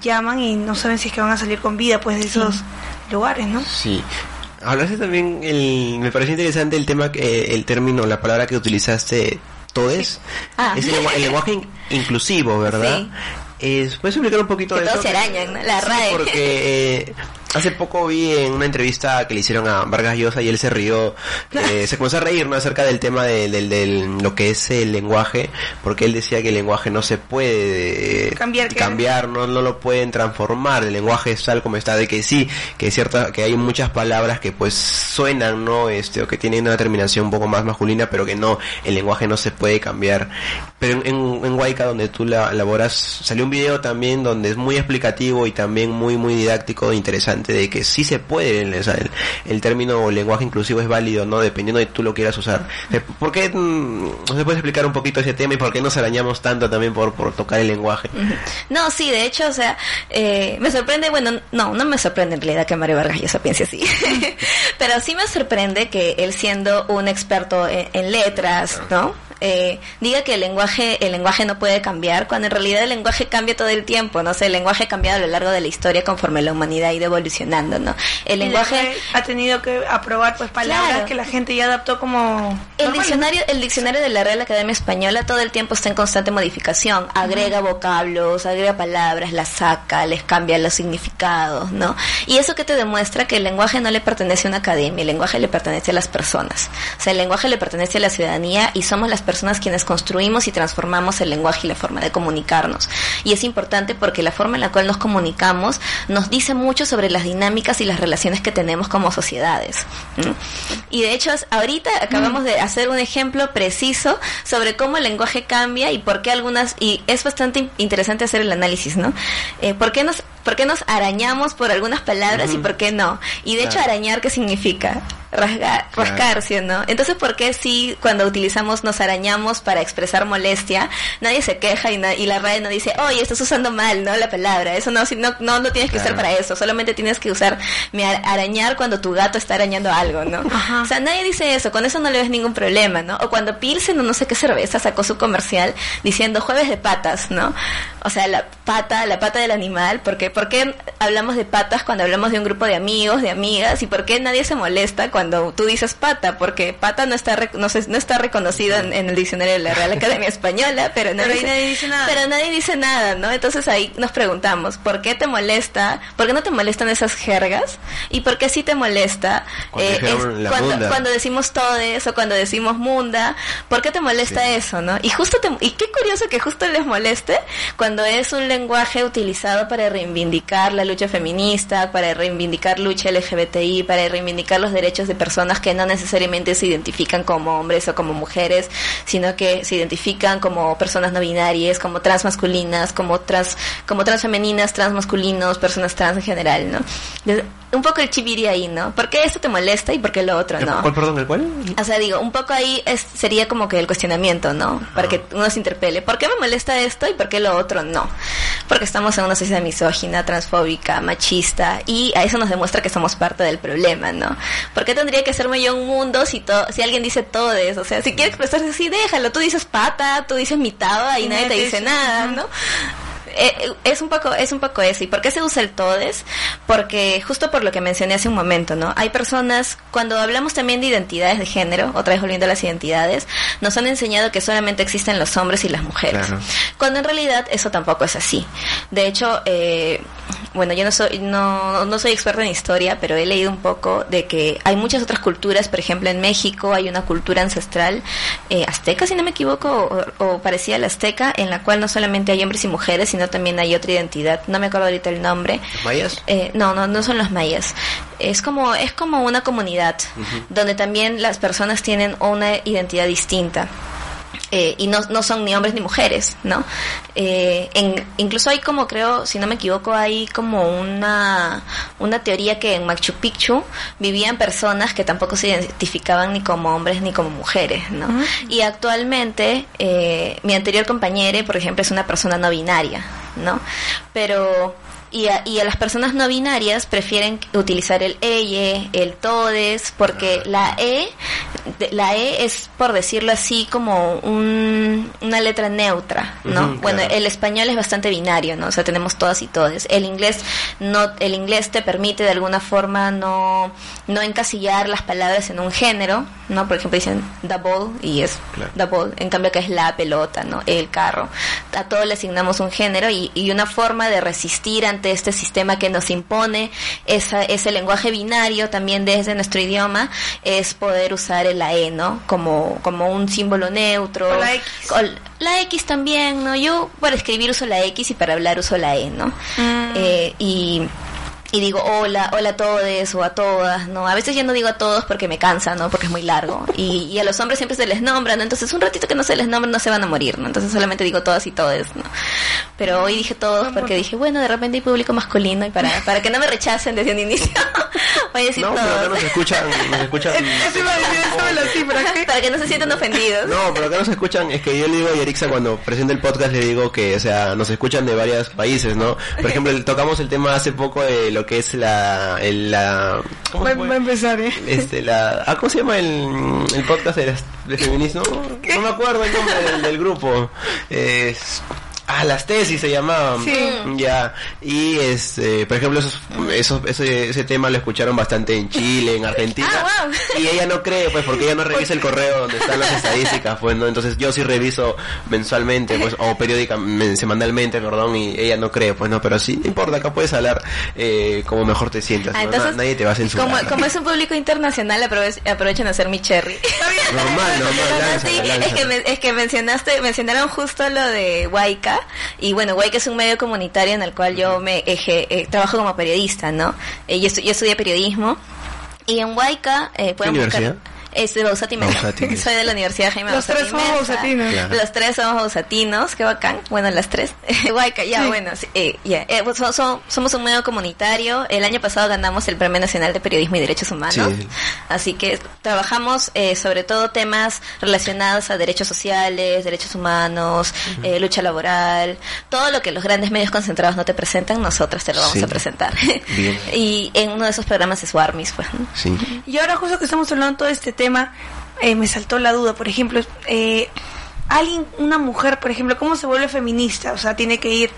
llaman y no saben si es que van a salir con vida, pues, de esos lugares, ¿no? Sí. Hablaste también, el, me pareció interesante el tema, que el término, la palabra que utilizaste, todes. Ah. Es el, lenguaje inclusivo, ¿verdad? Eh, ¿Puedes explicar un poquito que de todos eso? se arañan, ¿no? La Sí, RAE. porque eh, hace poco vi en una entrevista que le hicieron a Vargas Llosa y él se rió, eh, se comenzó a reír ¿no? acerca del tema de, del, del, lo que es el lenguaje, porque él decía que el lenguaje no se puede eh, Cambiar, cambiar no, no lo pueden transformar, el lenguaje es tal como está, de que sí, que es cierta, que hay muchas palabras que pues suenan, ¿no? Este, o que tienen una terminación un poco más masculina, pero que no, el lenguaje no se puede cambiar. Pero en, en, donde tú la, laboras, salió un video también donde es muy explicativo y también muy, muy didáctico e interesante de que sí se puede, el, término lenguaje inclusivo es válido, ¿no? Dependiendo de tú lo quieras usar. Eh, ¿Por qué, mm, no se puede explicar un poquito ese tema y por qué nos arañamos tanto también por, por tocar el lenguaje? No, sí, de hecho, o sea, eh, me sorprende, bueno, no, no me sorprende en realidad que Mario Vargas Llosa piense así, pero sí me sorprende que él siendo un experto en, en letras, ¿no? Eh, diga que el lenguaje el lenguaje no puede cambiar cuando en realidad el lenguaje cambia todo el tiempo no sé el lenguaje ha cambiado a lo largo de la historia conforme la humanidad ha ido evolucionando no el lenguaje ha tenido que aprobar pues palabras Claro. que la gente ya adaptó como El diccionario, el diccionario de la Real Academia Española todo el tiempo está en constante modificación. Agrega vocablos, agrega palabras, las saca, les cambia los significados, ¿no? Y eso que te demuestra que el lenguaje no le pertenece a una academia, el lenguaje le pertenece a las personas. O sea, el lenguaje le pertenece a la ciudadanía y somos las personas quienes construimos y transformamos el lenguaje y la forma de comunicarnos. Y es importante porque la forma en la cual nos comunicamos nos dice mucho sobre las dinámicas y las relaciones que tenemos como sociedades. Y de hecho, ahorita acabamos de hacer un ejemplo preciso sobre cómo el lenguaje cambia y por qué algunas, y es bastante in- interesante hacer el análisis, ¿no? Eh, ¿por, qué nos, ¿Por qué nos arañamos por algunas palabras y por qué no? Y de hecho, arañar, ¿qué significa? Rasgar, Claro. rascarse, ¿no? Entonces, ¿por qué si cuando utilizamos nos arañamos para expresar molestia, nadie se queja y, na- y la RAE no dice, oye, estás usando mal, ¿no? La palabra, eso no, si- no, no lo tienes que usar para eso, solamente tienes que usar me ar- arañar cuando tu gato está arañando algo, ¿no? O sea, nadie dice eso, con eso no le ves ningún problema, ¿no? O cuando Pilsen o no sé qué cerveza sacó su comercial diciendo jueves de patas, ¿no? O sea, la pata, la pata del animal, porque ¿por qué hablamos de patas cuando hablamos de un grupo de amigos, de amigas? ¿Y por qué nadie se molesta cuando tú dices pata? Porque pata no está rec- no, sé, no está reconocido en, en el diccionario de la Real Academia Española, pero nadie, Pero nadie dice nada. Pero nadie dice nada, ¿no? Entonces ahí nos preguntamos, ¿por qué te molesta? ¿Por qué no te molestan esas jergas? ¿Y por qué sí te molesta Cuando la cuando, decimos todes o cuando decimos munda? ¿Por qué te molesta Sí. eso, no? Y justo te, y qué curioso que justo les moleste cuando es un lenguaje utilizado para reivindicar la lucha feminista, para reivindicar lucha LGBTI, para reivindicar los derechos de personas que no necesariamente se identifican como hombres o como mujeres, sino que se identifican como personas no binarias, como transmasculinas, como trans, como transfemeninas, transmasculinos, personas trans en general, ¿no? Entonces, un poco el chip iría ahí, ¿no? ¿Por qué esto te molesta y por qué lo otro no? ¿Cuál, perdón, el cuál? O sea, digo, un poco ahí es, sería como que el cuestionamiento, ¿no? Para que uno se interpele. ¿Por qué me molesta esto y por qué lo otro no? Porque estamos en una sociedad misógina, transfóbica, machista, y a eso nos demuestra que somos parte del problema, ¿no? ¿Por qué tendría que serme yo un mundo si, to si alguien dice todes? O sea, si quiere expresarse así, déjalo. Tú dices pata, tú dices mitaba y, nadie te dice nada, ¿no? Eh, es un poco es un poco eso. ¿Y por qué se usa el todes? Porque justo por lo que mencioné hace un momento, ¿no? Hay personas cuando hablamos también de identidades de género, otra vez volviendo a las identidades, nos han enseñado que solamente existen los hombres y las mujeres. Cuando en realidad eso tampoco es así. De hecho, eh, bueno, yo no soy no, no soy experta en historia, pero he leído un poco de que hay muchas otras culturas, por ejemplo, en México hay una cultura ancestral eh, azteca, si no me equivoco, o, o parecida a la azteca, en la cual no solamente hay hombres y mujeres, sino también hay otra identidad. No me acuerdo ahorita el nombre. ¿Los mayas? Eh, no, no, no son los mayas. Es como, es como una comunidad donde también las personas tienen una identidad distinta. Eh, y no, no son ni hombres ni mujeres, ¿no? Eh, en, incluso hay como creo, si no me equivoco, hay como una, una teoría que en Machu Picchu vivían personas que tampoco se identificaban ni como hombres ni como mujeres, ¿no? Y actualmente eh, mi anterior compañera, por ejemplo, es una persona no binaria, ¿no? Pero y a, y a las personas no binarias prefieren utilizar el eye, el todes, porque la e, la e es por decirlo así como un, una letra neutra, ¿no? Bueno, claro. el español es bastante binario, ¿no? O sea, tenemos todas y todes. El inglés no, el inglés te permite de alguna forma no, no encasillar las palabras en un género, ¿no? Por ejemplo dicen the ball y es Claro. the ball, en cambio que es la pelota, ¿no? El carro. A todo le asignamos un género y, y una forma de resistir ante este sistema que nos impone esa, ese lenguaje binario también desde nuestro idioma es poder usar el AE, ¿no? Como, como un símbolo neutro. O la X. O la X también, ¿no? Yo para escribir uso la X y para hablar uso la E, ¿no? Eh, y y digo hola, hola a todos o a todas, ¿no? A veces yo no digo a todos porque me cansa, ¿no? Porque es muy largo. Y, y a los hombres siempre se les nombra, ¿no? Entonces un ratito que no se les nombra no se van a morir, ¿no? Entonces solamente digo todas y todos, ¿no? Pero hoy dije todos porque dije, bueno, de repente hay público masculino y para, para que no me rechacen desde un inicio, voy a decir No, pero acá todos. nos escuchan, nos escuchan. Eso iba a decir, eso me lo sí, pero es que- para que no se sientan ofendidos. No, pero acá nos escuchan, es que yo le digo a Yerixa cuando presenta el podcast, le digo que, o sea, nos escuchan de varios países, ¿no? Por ejemplo, el- tocamos el tema hace poco de lo que es la, el, la, ¿cómo Va, se fue? va a empezar, ¿eh? Este, la, ah, ¿cómo se llama el, el podcast de, de feminismo? No me acuerdo el nombre del, del grupo. Es, ah, las tesis se llamaban. Sí. Ya, y este, por ejemplo, esos, esos, ese, ese tema lo escucharon bastante en Chile, en Argentina. Ah, wow. Y ella no cree, pues, porque ella no revisa el correo donde están las estadísticas, pues, ¿no? Entonces yo sí reviso mensualmente, pues, o periódicamente, semanalmente, perdón, y ella no cree, pues, no, pero sí, no importa, acá puedes hablar eh, como mejor te sientas, Ah, ¿no? entonces, nadie te va a censurar. Como, es un público internacional, aprove- aprovechen a hacer mi cherry. Normal, normal, No, no, lánzala, sí, es que, me- es que mencionaste, mencionaron justo lo de Huayca y bueno, Huayca es un medio comunitario en el cual yo me eje- eh, trabajo como periodista, ¿no? Eh, yo, estu- yo estudié periodismo y en Huayca eh, pueden buscar- universidad? Es de Bausati Mesa. Bausati Mesa. Soy de la Universidad Jaime Los tres somos bausatinos. Claro. Los tres somos bausatinos, qué bacán. Bueno, las tres. Huayca, ya, Sí. bueno, sí, eh, ya. Eh, pues, so- so- somos un medio comunitario. El año pasado ganamos el Premio Nacional de Periodismo y Derechos Humanos. Sí. Así que trabajamos eh, sobre todo temas relacionados a derechos sociales, derechos humanos, eh, lucha laboral, todo lo que los grandes medios concentrados no te presentan, nosotros te lo vamos Sí. a presentar. Bien. y en uno de esos programas es Warmis, pues. ¿no? Sí. Y ahora justo que estamos hablando de todo este tema, eh, me saltó la duda, por ejemplo, eh, alguien, una mujer, por ejemplo, ¿cómo se vuelve feminista? O sea, tiene que ir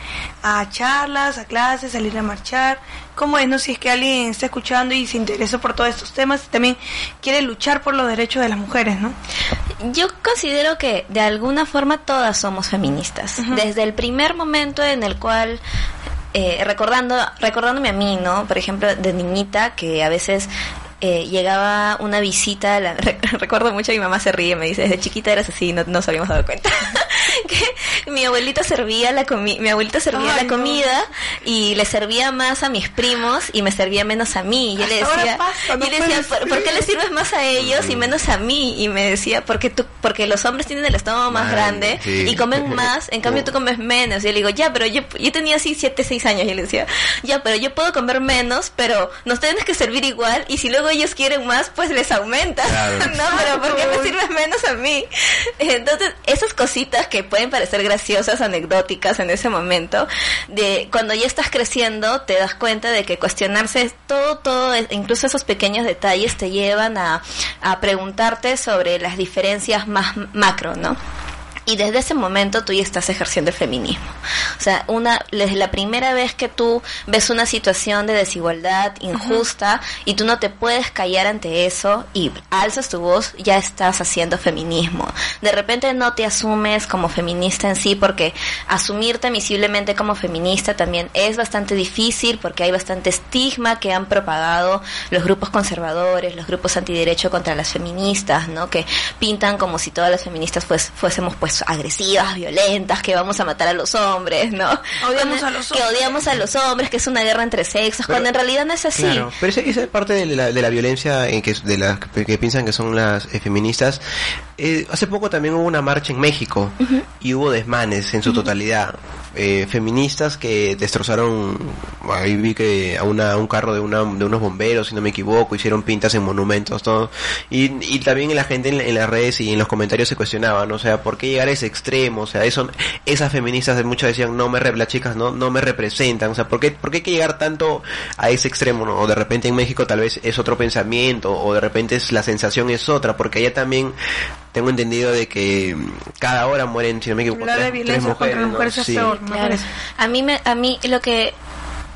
a charlas, a clases, salir a marchar. ¿Cómo es, no? Si es que alguien está escuchando y se interesó por todos estos temas también quiere luchar por los derechos de las mujeres, ¿no? Yo considero que de alguna forma todas somos feministas. Desde el primer momento en el cual eh, recordando recordándome a mí, ¿no? Por ejemplo, de niñita que a veces eh, llegaba una visita, la- re- recuerdo mucho, mi mamá se ríe, me dice, desde chiquita eras así, no nos habíamos dado cuenta. que mi abuelita servía la comi mi abuelita servía Ay, la no. comida y le servía más a mis primos y me servía menos a mí. Y yo le decía, pasa, no yo le decía, ¿por, qué le sirves más a ellos y menos a mí? Y me decía, porque tú, porque los hombres tienen el estómago más grande sí. y comen más, en cambio No. tú comes menos. Y yo le digo, ya, pero yo, yo tenía así 7, 6 años y le decía, ya, pero yo puedo comer menos, pero nos tienes que servir igual y si luego ellos quieren más, pues les aumenta. Claro. no, pero ¿por qué me sirves menos a mí? Entonces, esas cositas que pueden parecer graciosas, anecdóticas en ese momento, de cuando ya estás creciendo, te das cuenta de que cuestionarse todo, todo, incluso esos pequeños detalles te llevan a, a preguntarte sobre las diferencias más macro, ¿no? Y desde ese momento tú ya estás ejerciendo el feminismo. O sea, una, desde la primera vez que tú ves una situación de desigualdad injusta y tú no te puedes callar ante eso y alzas tu voz, ya estás haciendo feminismo. De repente no te asumes como feminista en sí porque asumirte visiblemente como feminista también es bastante difícil porque hay bastante estigma que han propagado los grupos conservadores, los grupos antiderecho contra las feministas, ¿no? Que pintan como si todas las feministas fuésemos pues agresivas, violentas, que vamos a matar a los hombres, ¿no? Odiamos a los que odiamos a los hombres, que es una guerra entre sexos, cuando en realidad no es así. Claro, pero esa, esa parte de la, de la violencia en que, de las que, piensan que son las eh, feministas, eh, hace poco también hubo una marcha en México y hubo desmanes en su totalidad. Eh, feministas que destrozaron, ahí vi que a, una, un carro de, una, de unos bomberos, si no me equivoco, hicieron pintas en monumentos, todo. Y, y también la gente en, las redes y en los comentarios se cuestionaban, o sea, ¿por qué llegar a ese extremo? O sea, eso, esas feministas muchas decían, no me, las chicas no, no me representan, o sea, ¿por qué, ¿por qué hay que llegar tanto a ese extremo? O de repente en México tal vez es otro pensamiento, o de repente es, la sensación es otra, porque allá también tengo entendido de que cada hora mueren, si no me equivoco, tres, mujeres. A mí, me, a mí lo que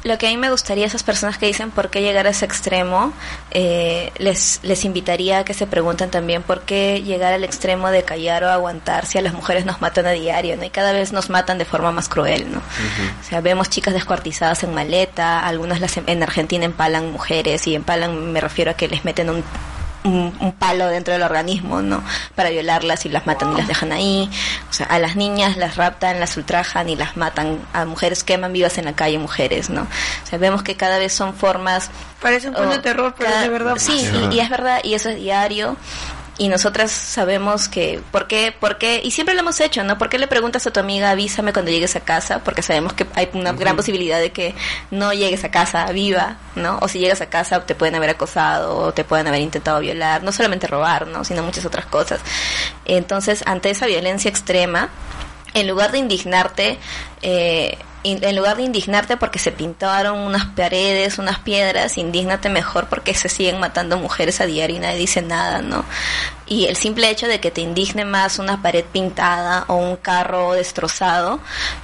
lo que a mí me gustaría esas personas que dicen por qué llegar a ese extremo, eh, les, les invitaría a que se pregunten también por qué llegar al extremo de callar o aguantar si a las mujeres nos matan a diario, ¿no? Y cada vez nos matan de forma más cruel, ¿no? O sea, vemos chicas descuartizadas en maleta, algunas las en Argentina empalan mujeres y empalan me refiero a que les meten un un, palo dentro del organismo, ¿no? Para violarlas y las matan y las dejan ahí. O sea, a las niñas las raptan, las ultrajan y las matan. A mujeres queman vivas en la calle mujeres, ¿no? O sea, vemos que cada vez son formas... Parece un cuento de terror, pero es de verdad. Sí, y, es verdad, y eso es diario y nosotras sabemos que, ¿por qué, por qué? Y siempre lo hemos hecho, ¿no? ¿Por qué le preguntas a tu amiga, avísame cuando llegues a casa? Porque sabemos que hay una gran posibilidad de que no llegues a casa viva, ¿no? O si llegas a casa te pueden haber acosado o te pueden haber intentado violar, no solamente robar, ¿no? Sino muchas otras cosas. Entonces, ante esa violencia extrema, en lugar de indignarte, eh, en lugar de indignarte porque se pintaron unas paredes, unas piedras, indígnate mejor porque se siguen matando mujeres a diario y nadie dice nada, ¿no? Y el simple hecho de que te indigne más una pared pintada o un carro destrozado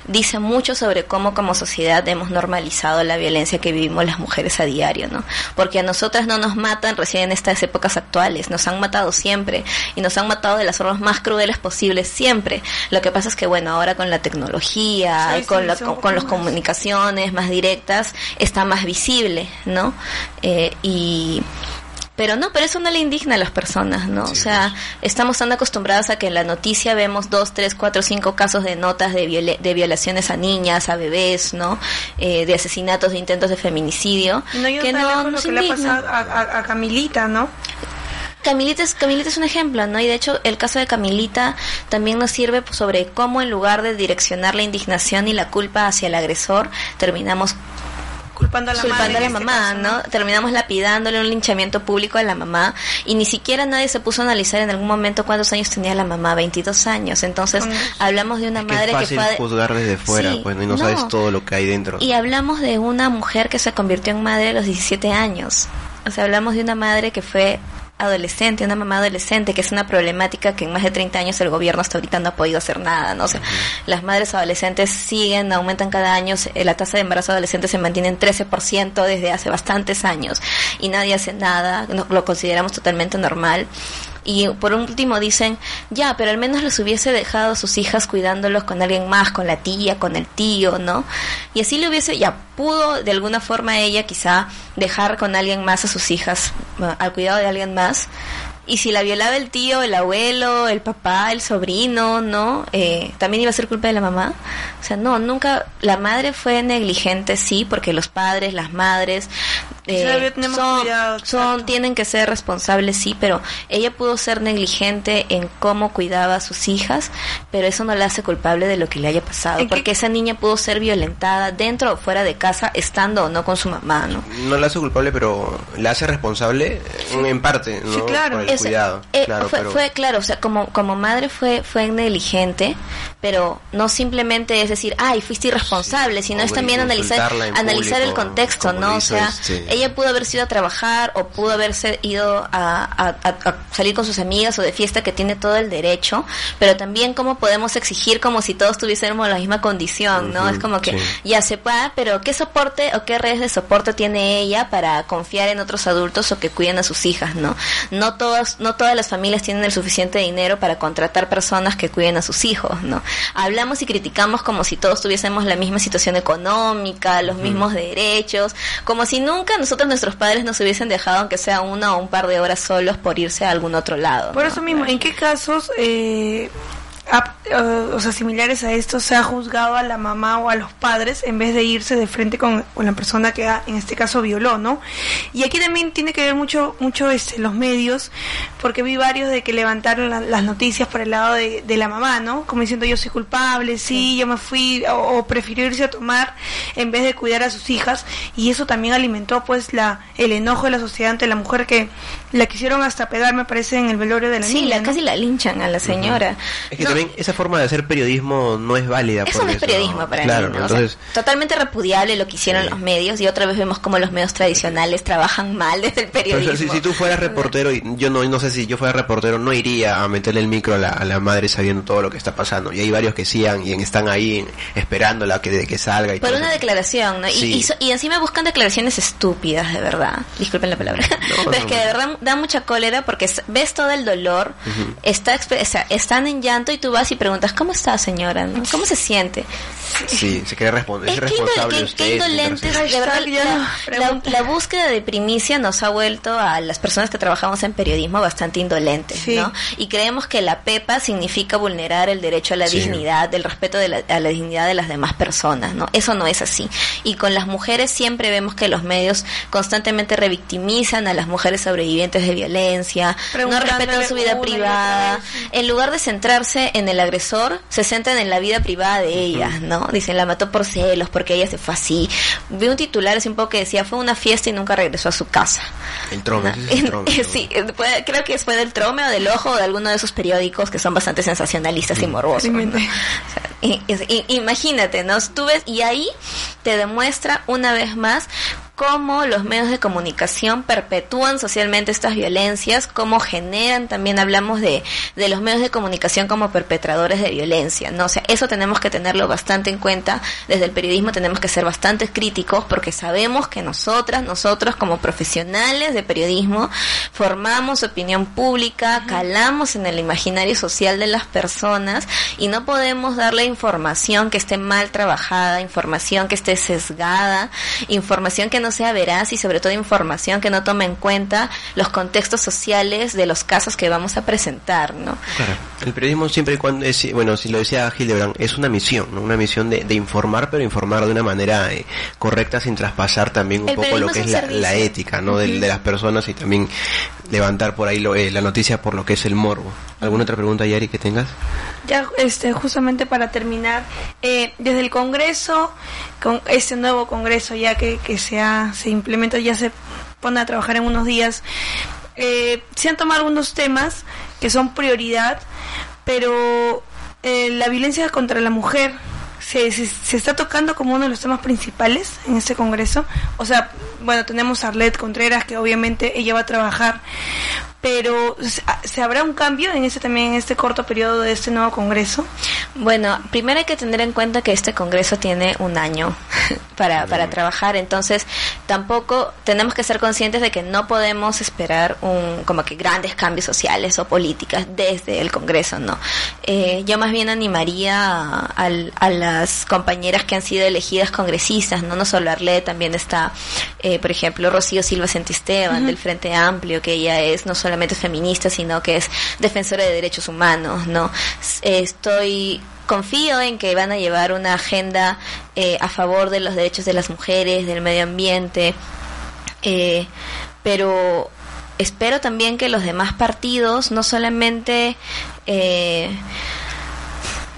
dice mucho sobre cómo como sociedad hemos normalizado la violencia que vivimos las mujeres a diario, ¿no? Porque a nosotras no nos matan recién en estas épocas actuales, nos han matado siempre y nos han matado de las formas más crueles posibles siempre. Lo que pasa es que bueno, ahora con la tecnología, con, con, las comunicaciones más directas está más visible, ¿no? Eh, y pero no, pero eso no le indigna a las personas, ¿no? o sea, pues. estamos tan acostumbradas a que en la noticia vemos dos, tres, cuatro, cinco casos de notas de, de violaciones a niñas, a bebés, ¿no? Eh, de asesinatos, de intentos de feminicidio. No, que no, lo que le ha pasado a, a Camilita, ¿no? Camilita es, Camilita es un ejemplo, ¿no? Y de hecho el caso de Camilita también nos sirve sobre cómo en lugar de direccionar la indignación y la culpa hacia el agresor, terminamos culpando a la, culpando a la este mamá, ¿no? Terminamos lapidándole un linchamiento público a la mamá y ni siquiera nadie se puso a analizar en algún momento cuántos años tenía la mamá, 22 años. Entonces, hablamos de una madre que, fue juzgar desde fuera, pues, y no, sabes todo lo que hay dentro. Y hablamos de una mujer que se convirtió en madre a los 17 años. O sea, hablamos de una madre que fue adolescente, una mamá adolescente, que es una problemática que en más de 30 años el gobierno hasta ahorita no ha podido hacer nada, ¿no? O sea, las madres adolescentes siguen, aumentan cada año, eh, la tasa de embarazo adolescente se mantiene en 13% desde hace bastantes años y nadie hace nada, lo consideramos totalmente normal. Y por último dicen, ya, pero al menos les hubiese dejado a sus hijas cuidándolos con alguien más, con la tía, con el tío, ¿no? Y así le hubiese, ya pudo de alguna forma ella quizá dejar con alguien más a sus hijas, al cuidado de alguien más, y si la violaba el tío, el abuelo, el papá, el sobrino, ¿no? Eh, También iba a ser culpa de la mamá. O sea, no, nunca. La madre fue negligente, sí, porque los padres, las madres eh, son, tienen que ser responsables, sí, pero ella pudo ser negligente en cómo cuidaba a sus hijas, pero eso no la hace culpable de lo que le haya pasado, porque esa niña pudo ser violentada dentro o fuera de casa, estando o no con su mamá, ¿no? No la hace culpable, pero la hace responsable en parte, ¿no? Sí, claro. cuidado. Eh, fue, claro, o sea, como, como madre fue, fue negligente, pero no simplemente es decir, ay, fuiste irresponsable, sino es también analizar, analizar el contexto, ¿no? O sea, ella pudo haber ido a trabajar o pudo haberse ido a, a- a- a salir con sus amigas o de fiesta que tiene todo el derecho, pero también cómo podemos exigir como si todos tuviésemos la misma condición, ¿no? Es como que sí. ya se pueda, pero ¿qué soporte o qué redes de soporte tiene ella para confiar en otros adultos o que cuiden a sus hijas, ¿no? No todas, no todas las familias tienen el suficiente dinero para contratar personas que cuiden a sus hijos, ¿no? Hablamos y criticamos como si todos tuviésemos la misma situación económica, los mismos derechos, como si nunca nosotros nuestros padres nos hubiesen dejado aunque sea una o un par de horas solos por irse a algún otro lado. Por ¿no? eso mismo, ¿en qué casos, eh, o sea, similares a esto, se ha juzgado a la mamá o a los padres en vez de irse de frente con, con la persona que ha, en este caso violó, ¿no? Y aquí también tiene que ver mucho, mucho este, los medios, porque vi varios de que levantaron la- las noticias por el lado de, de la mamá, ¿no? Como diciendo yo soy culpable, sí, yo me fui, o, o prefirió irse a tomar en vez de cuidar a sus hijas, y eso también alimentó pues la el enojo de la sociedad ante la mujer que la quisieron hasta pegar, me parece, en el velorio de la Sí, niña. la, ¿no? casi la linchan a la señora. Es que No, también esa forma de hacer periodismo no es válida. Eso no es periodismo para claro, mí, ¿no? ¿no? O sea, Entonces, totalmente repudiable lo que hicieron Sí. los medios y otra vez vemos cómo los medios tradicionales trabajan mal desde el periodismo. si, si tú fueras reportero, y yo no, no sé si yo fuera reportero, no iría a meterle el micro a la, a la madre sabiendo todo lo que está pasando. Y hay varios que sí han- y están ahí esperándola que, que salga. Y Por todo una eso. declaración, ¿no? Y- Sí. Y, y encima buscan declaraciones estúpidas, de verdad. Disculpen la palabra. Pero es no, que no. de verdad da mucha cólera porque ves todo el dolor, está están en llanto y tú vas y preguntas, ¿cómo está señora? no? ¿Cómo se siente? Sí, se quiere responder. Es responsable que- usted. que indolentes, de verdad, la, la- búsqueda de primicia nos ha vuelto a las personas que trabajamos en periodismo bastante indolentes, Sí. ¿no? Y creemos que la PEPA significa vulnerar el derecho a la Sí. dignidad, el respeto de la, a la dignidad de las demás personas, ¿no? Eso no es así. Y con las mujeres siempre vemos que los medios constantemente revictimizan a las mujeres sobrevivientes de violencia, no respetan su vida privada, en lugar de centrarse en el agresor, se centran en la vida privada de ellas, ¿no? Dicen, la mató por celos, porque ella se fue así. Vi un titular hace un poco que decía, fue una fiesta y nunca regresó a su casa. El trome, ¿no? sí, fue- creo que fue del Trome o del Ojo o de alguno de esos periódicos que son bastante sensacionalistas y morbosos. ¿no? O sea, y- y- imagínate, ¿no? Tú ves, y ahí te demuestra una vez más cómo los medios de comunicación perpetúan socialmente estas violencias, cómo generan, también hablamos de, de los medios de comunicación como perpetradores de violencia, ¿no? O sea, eso tenemos que tenerlo bastante en cuenta. Desde el periodismo tenemos que ser bastante críticos porque sabemos que nosotras, nosotros como profesionales de periodismo, formamos opinión pública, calamos en el imaginario social de las personas y no podemos darle información que esté mal trabajada, información que esté sesgada, información que no sea veraz y sobre todo información que no tome en cuenta los contextos sociales de los casos que vamos a presentar, ¿no? Claro. El periodismo siempre y cuando es, bueno, si lo decía Hildebrand, es una misión, ¿no? Una misión de, de informar, pero informar de una manera eh, correcta sin traspasar también un El poco lo que es la, ética, ¿no? Del- de, las personas y también levantar por ahí lo- eh, la noticia por lo que es el morbo. ¿Alguna otra pregunta, Yari, que tengas? Ya, este, justamente para terminar, eh, desde el Congreso, con este nuevo Congreso ya que, que se, ha- se implementa, ya se pone a trabajar en unos días, eh, se han tomado algunos temas que son prioridad, pero eh, la violencia contra la mujer se, se, se está tocando como uno de los temas principales en este Congreso. O sea, bueno, tenemos a Arlette Contreras, que obviamente ella va a trabajar, pero ¿se- ¿se habrá un cambio en este también en este corto periodo de este nuevo Congreso? Bueno, primero hay que tener en cuenta que este Congreso tiene un año para, para trabajar, entonces tampoco tenemos que ser conscientes de que no podemos esperar un como que grandes cambios sociales o políticas desde el Congreso, ¿no? Eh, yo más bien animaría a, al- a las compañeras que han sido elegidas congresistas, no no solo Arlet, también está, eh, por ejemplo, Rocío Silva Santisteban del Frente Amplio, que ella es no solamente feminista, sino que es defensora de derechos humanos, ¿no? Eh, estoy confío en que van a llevar una agenda eh, a favor de los derechos de las mujeres, del medio ambiente, eh, pero espero también que los demás partidos no solamente eh,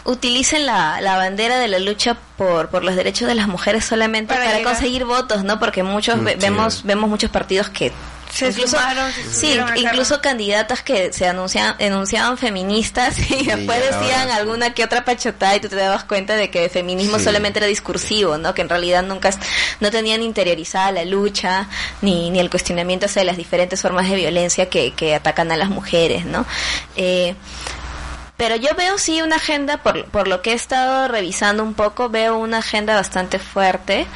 utilicen la, la bandera de la lucha por, por los derechos de las mujeres solamente Para conseguir votos, ¿no? Porque muchos ve- vemos vemos muchos partidos que Se incluso, sumaron, se sí, incluso candidatas que se anunciaban, enunciaban feministas y después decían ahora alguna que otra pachotada y tú te dabas cuenta de que el feminismo Sí. solamente era discursivo, ¿no? Que en realidad nunca no tenían interiorizada la lucha ni, ni el cuestionamiento hacia las diferentes formas de violencia que, que atacan a las mujeres, ¿no? Eh, pero yo veo sí una agenda, por, por lo que he estado revisando un poco, veo una agenda bastante fuerte.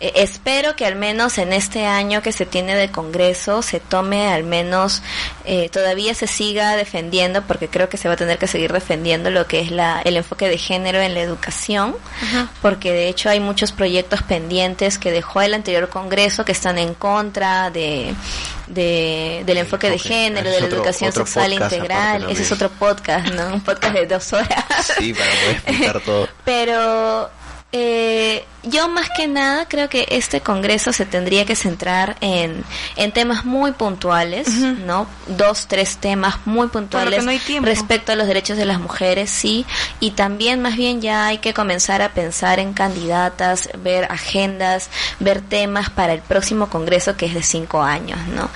Eh, espero que al menos en este año que se tiene de Congreso se tome al menos, eh, todavía se siga defendiendo, porque creo que se va a tener que seguir defendiendo lo que es la, el enfoque de género en la educación, porque de hecho hay muchos proyectos pendientes que dejó el anterior Congreso que están en contra de, de- del enfoque de género, de la otro- educación otro sexual integral. Ese es otro podcast, ¿no? Un podcast de dos horas. Sí, para poder explicar todo. Pero eh, yo más que nada creo que este congreso se tendría que centrar en, en temas muy puntuales, ¿no? Dos, tres temas muy puntuales no respecto a los derechos de las mujeres, sí. Y también más bien ya hay que comenzar a pensar en candidatas, ver agendas, ver temas para el próximo congreso que es de cinco años, ¿no?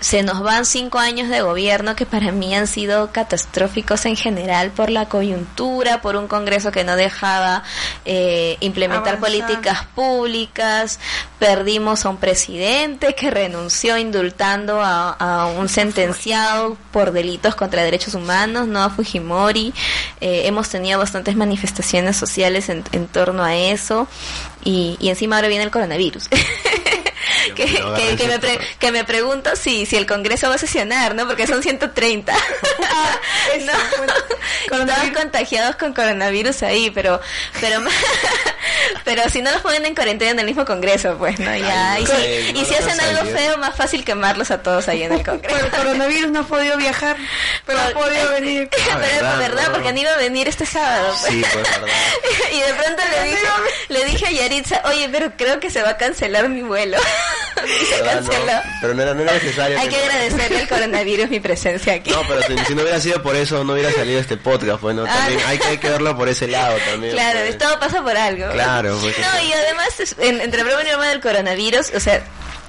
Se nos van cinco años de gobierno que para mí han sido catastróficos en general por la coyuntura, por un congreso que no dejaba eh, implementar Avanzar. Políticas públicas, perdimos a un presidente que renunció indultando a, un sentenciado por delitos contra derechos humanos, no a Fujimori. Eh, hemos tenido bastantes manifestaciones sociales en, en torno a eso y encima ahora viene el coronavirus. que, que, que me pre- que me pregunto si, si el Congreso va a sesionar, ¿no? Porque son 130. ¿No? Estamos contagiados con coronavirus ahí, pero pero pero si no los ponen en cuarentena en el mismo Congreso, pues, ¿no? Ya. Ay, y si, y si hacen algo salió. feo, más fácil quemarlos a todos ahí en el Por el Congreso. coronavirus no ha podido viajar, pero ha podido venir. pero es verdad, porque no iba a venir este sábado. pues. Sí, pues verdad. y de pronto le dije, le dije a Yaritza, oye, pero creo que se va a cancelar mi vuelo. canceló. pero no era, no era necesario. Hay que agradecerle al coronavirus mi presencia aquí. No, pero si, si no hubiera sido por eso, no hubiera salido este podcast. Bueno, Ah, también hay, que, hay que verlo por ese lado también. Claro, pues. todo pasa por algo. Claro, pues. No, y además, en- entre broma y broma del coronavirus, o sea,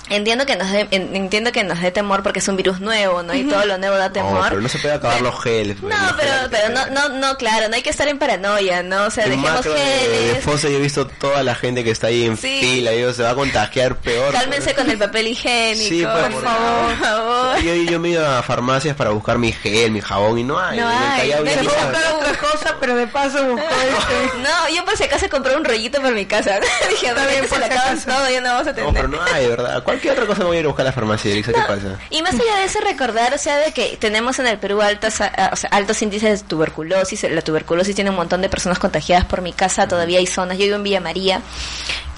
entiendo que nos dé, en- entiendo que nos dé temor porque es un virus nuevo, ¿no? Y todo lo nuevo da No, temor. pero no se puede acabar los geles. pues, No, los pero, geles, pero no, pues. no, no, claro, no hay que estar en paranoia, ¿no? O sea, dejemos macro de, de geles, Fosse yo he visto toda la gente que está ahí en Sí. fila, y se va a contagiar peor. cálmense pues. con el papel higiénico, Sí, pues, por por favor, por favor. Yo, yo me iba a farmacias para buscar mi gel, mi jabón y no hay. No hay. Me buscar otra cosa, pero de paso buscó este. No, yo por si acaso compré un rollito para mi casa. Dije, a bien, ver, se si le acaban todo, ya no vamos a No, tener. pero no hay, ¿verdad? Cualquier otra cosa me voy a ir a buscar a la farmacia, Elisa, ¿qué pasa? Y más allá de eso, recordar, o sea, de que tenemos en el Perú altas, a- o sea, altos índices de tuberculosis. La tuberculosis tiene un montón de personas contagiadas. Por mi casa todavía hay zonas. Yo vivo en Villa María.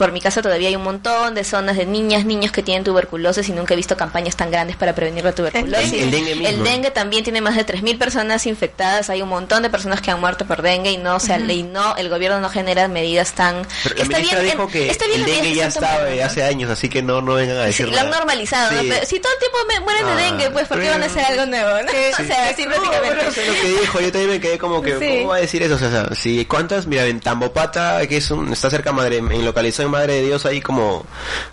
Por mi casa todavía hay un montón de zonas de niñas, niños que tienen tuberculosis y nunca he visto campañas tan grandes para prevenir la tuberculosis. El dengue mismo. El dengue también tiene más de 3.000 personas infectadas. Hay un montón de personas que han muerto por dengue y no, o sea, y no, el gobierno no genera medidas tan... Pero la ministra en- dijo que está bien el dengue ya estaba eh, ¿no? hace años, así que no, no vengan a Sí, decir lo han normalizado, ¿no? Sí. Pero si todo el tiempo me mueren de Ah, dengue, pues ¿por qué van a hacer algo nuevo? ¿no? O sea, sí, prácticamente. Eso es lo que dijo, yo también me quedé como que, Sí. ¿cómo va a decir eso? O sea, si, ¿cuántas? Mira, en Tambopata, que es un, está cerca Madre, en localizado en Madre de Dios, hay como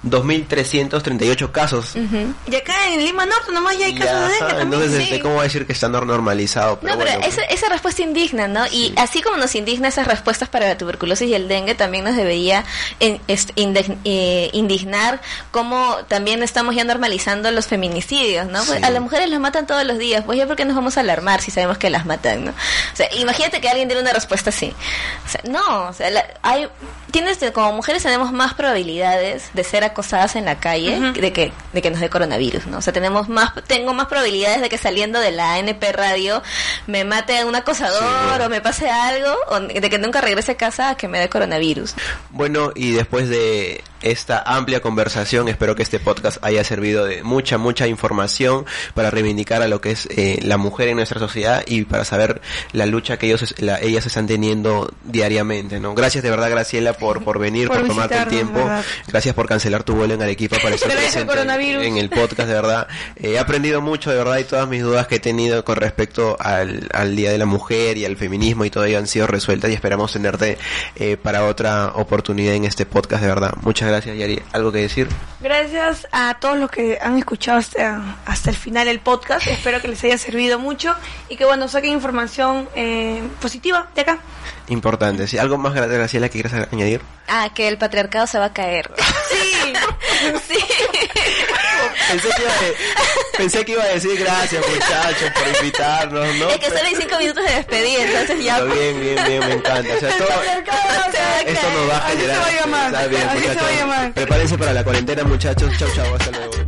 2.338 casos. Y acá en Lima Norte nomás ya hay casos de dengue también. entonces, sí. este, ¿cómo va a decir que está nor- normalizado? Pero No, pero bueno, esa, esa respuesta indigna, ¿no? Y así como nos indigna esas respuestas para la tuberculosis y el dengue, también nos debería en- est- indig- eh, indignar cómo también estamos ya normalizando los feminicidios, ¿no? Pues Sí. a las mujeres las matan todos los días, pues ya por qué nos vamos a alarmar si sabemos que las matan, ¿no? O sea, imagínate que alguien diera una respuesta así. O sea, no, o sea, la- hay tienes como mujeres tenemos más probabilidades de ser acosadas en la calle de que de que nos dé coronavirus, ¿no? O sea, tenemos más tengo más probabilidades de que saliendo de la ANP radio me mate un acosador Sí. o me pase algo o de que nunca regrese a casa a que me dé coronavirus. Bueno, y después de esta amplia conversación, espero que este podcast haya servido de mucha, mucha información para reivindicar a lo que es eh, la mujer en nuestra sociedad y para saber la lucha que ellos, es- la- ellas están teniendo diariamente, ¿no? Gracias de verdad, Graciela, por, por venir, por, Por el tiempo. ¿verdad? Gracias por cancelar tu vuelo en Arequipa para estar presente en el podcast, de verdad. Eh, he aprendido mucho, de verdad, y todas mis dudas que he tenido con respecto al, al Día de la Mujer y al feminismo y todo ello han sido resueltas y esperamos tenerte eh, para otra oportunidad en este podcast, de verdad. Muchas gracias, Yari. ¿Algo que decir? Gracias a todos los que han escuchado hasta, hasta el final el podcast. Espero que les haya servido mucho y que bueno, saquen información eh, positiva de acá. Importante. ¿sí? ¿Algo más, Gra- Graciela, que quieras añadir? Ah, que el patriarcado se va a caer. Sí. sí. Pensé que, iba a, pensé que iba a decir gracias, muchachos, por invitarnos, ¿no? Es que solo hay cinco minutos de despedida, entonces ya... Pero bien, bien, bien, me encanta. O sea, todo, esto nos va a Así se generar. va a llamar. Está bien, Así se va a muchachos. llamar. Prepárense para la cuarentena, muchachos. Chau, chau, hasta luego.